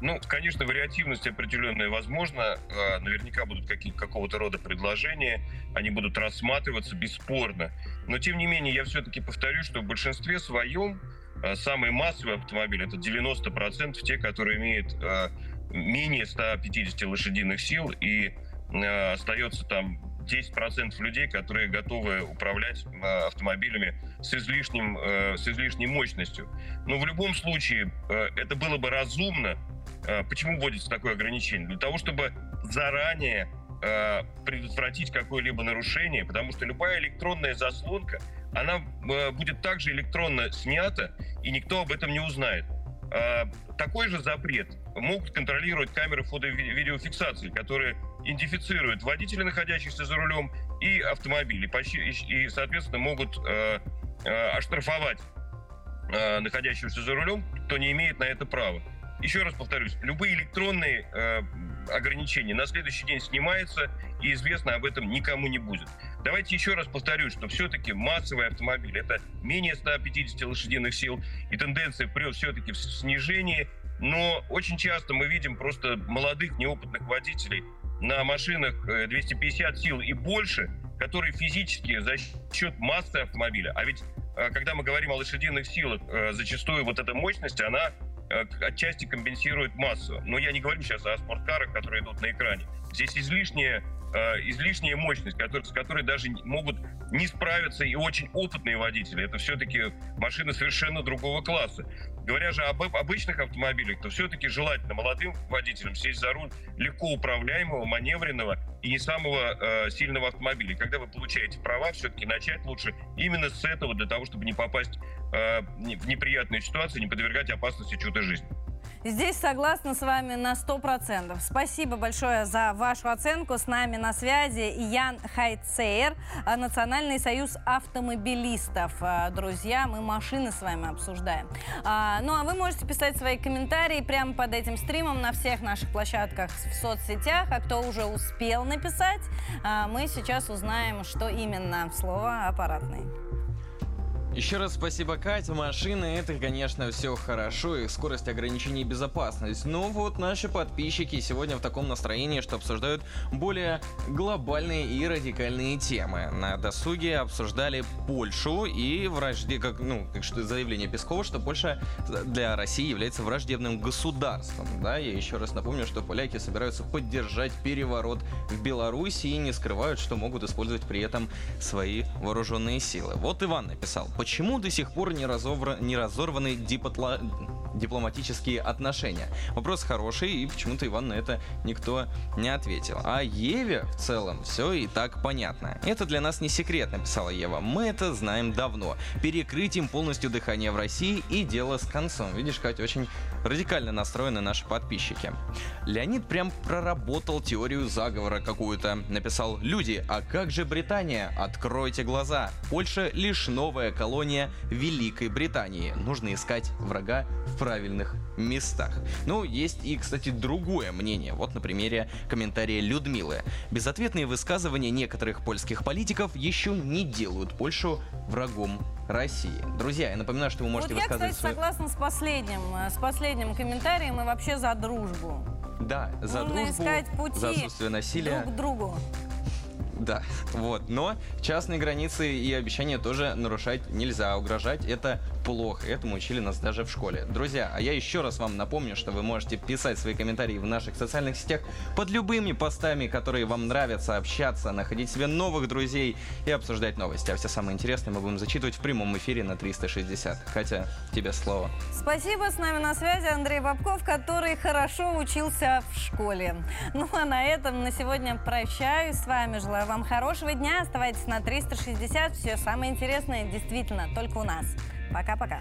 Ну, конечно, вариативность определенная возможна. Наверняка будут какие какого-то рода предложения. Они будут рассматриваться бесспорно. Но, тем не менее, я все-таки повторю, что в большинстве своем а, самые массовые автомобили — это 90% те, которые имеют а, менее 150 лошадиных сил и остается там 10% людей, которые готовы управлять автомобилями с, излишним, с излишней мощностью. Но в любом случае это было бы разумно Э, почему вводится такое ограничение? Для того, чтобы заранее э, предотвратить какое-либо нарушение, потому что любая электронная заслонка, она э, будет также электронно снята, и никто об этом не узнает. Такой же запрет могут контролировать камеры фото-видеофиксации, которые идентифицируют водителя, находящихся за рулем, и автомобили, и, соответственно, могут оштрафовать находящегося за рулем, кто не имеет на это права. Еще раз повторюсь, любые электронные э, ограничения на следующий день снимаются, и известно об этом никому не будет. Давайте еще раз повторюсь, что все-таки массовый автомобиль это менее 150 лошадиных сил, и тенденция все-таки в снижении, но очень часто мы видим просто молодых неопытных водителей на машинах 250 э, сил и больше, которые физически за счет массы автомобиля, а ведь э, когда мы говорим о лошадиных силах, э, зачастую вот эта мощность, она отчасти компенсирует массу. Но я не говорю сейчас о спорткарах, которые идут на экране. Здесь излишняя, э, излишняя мощность, который, с которой даже могут не справиться и очень опытные водители. Это все-таки машины совершенно другого класса. Говоря же об обычных автомобилях, то все-таки желательно молодым водителям сесть за руль легко управляемого, маневренного и не самого э, сильного автомобиля. Когда вы получаете права, все-таки начать лучше именно с этого, для того, чтобы не попасть э, в неприятную ситуацию, не подвергать опасности чью-то жизнь. Здесь согласна с вами на 100%. Спасибо большое за вашу оценку. С нами на связи Ян Хайцейр, э, Национальный союз автомобилистов. Э, друзья, мы машины с вами обсуждаем. А, ну а вы можете писать свои комментарии прямо под этим стримом на всех наших площадках в соцсетях. А кто уже успел написать, мы сейчас узнаем, что именно слово аппаратный. Еще раз спасибо, Катя. Машины это, конечно, все хорошо, их скорость ограничений и безопасность. Но вот наши подписчики сегодня в таком настроении, что обсуждают более глобальные и радикальные темы. На досуге обсуждали Польшу и вражде, как, ну, как что заявление Пескова, что Польша для России является враждебным государством. Да, я еще раз напомню, что поляки собираются поддержать переворот в Беларуси и не скрывают, что могут использовать при этом свои вооруженные силы. Вот Иван написал. Почему до сих пор не, разовра... не разорваны дипотла дипломатические отношения? Вопрос хороший, и почему-то Иван на это никто не ответил. А Еве в целом все и так понятно. Это для нас не секрет, написала Ева. Мы это знаем давно. Перекрыть им полностью дыхание в России и дело с концом. Видишь, Катя, очень радикально настроены наши подписчики. Леонид прям проработал теорию заговора какую-то. Написал «Люди, а как же Британия? Откройте глаза. Польша лишь новая колония Великой Британии. Нужно искать врага в правильных местах. Ну, есть и, кстати, другое мнение. Вот на примере комментария Людмилы. Безответные высказывания некоторых польских политиков еще не делают Польшу врагом России. Друзья, я напоминаю, что вы можете вот высказывать... Я, кстати, свою... согласна с последним, э, с последним комментарием и вообще за дружбу. Да, за Нужно дружбу, искать пути за отсутствие насилия. друг к другу. Да, вот. Но частные границы и обещания тоже нарушать нельзя. Угрожать это плохо. Этому учили нас даже в школе. Друзья, а я еще раз вам напомню, что вы можете писать свои комментарии в наших социальных сетях под любыми постами, которые вам нравятся, общаться, находить себе новых друзей и обсуждать новости. А все самое интересное мы будем зачитывать в прямом эфире на 360. Хотя тебе слово. Спасибо. С нами на связи Андрей Бабков, который хорошо учился в школе. Ну а на этом на сегодня прощаюсь с вами. Желаю вам хорошего дня. Оставайтесь на 360. Все самое интересное действительно только у нас. Пока-пока.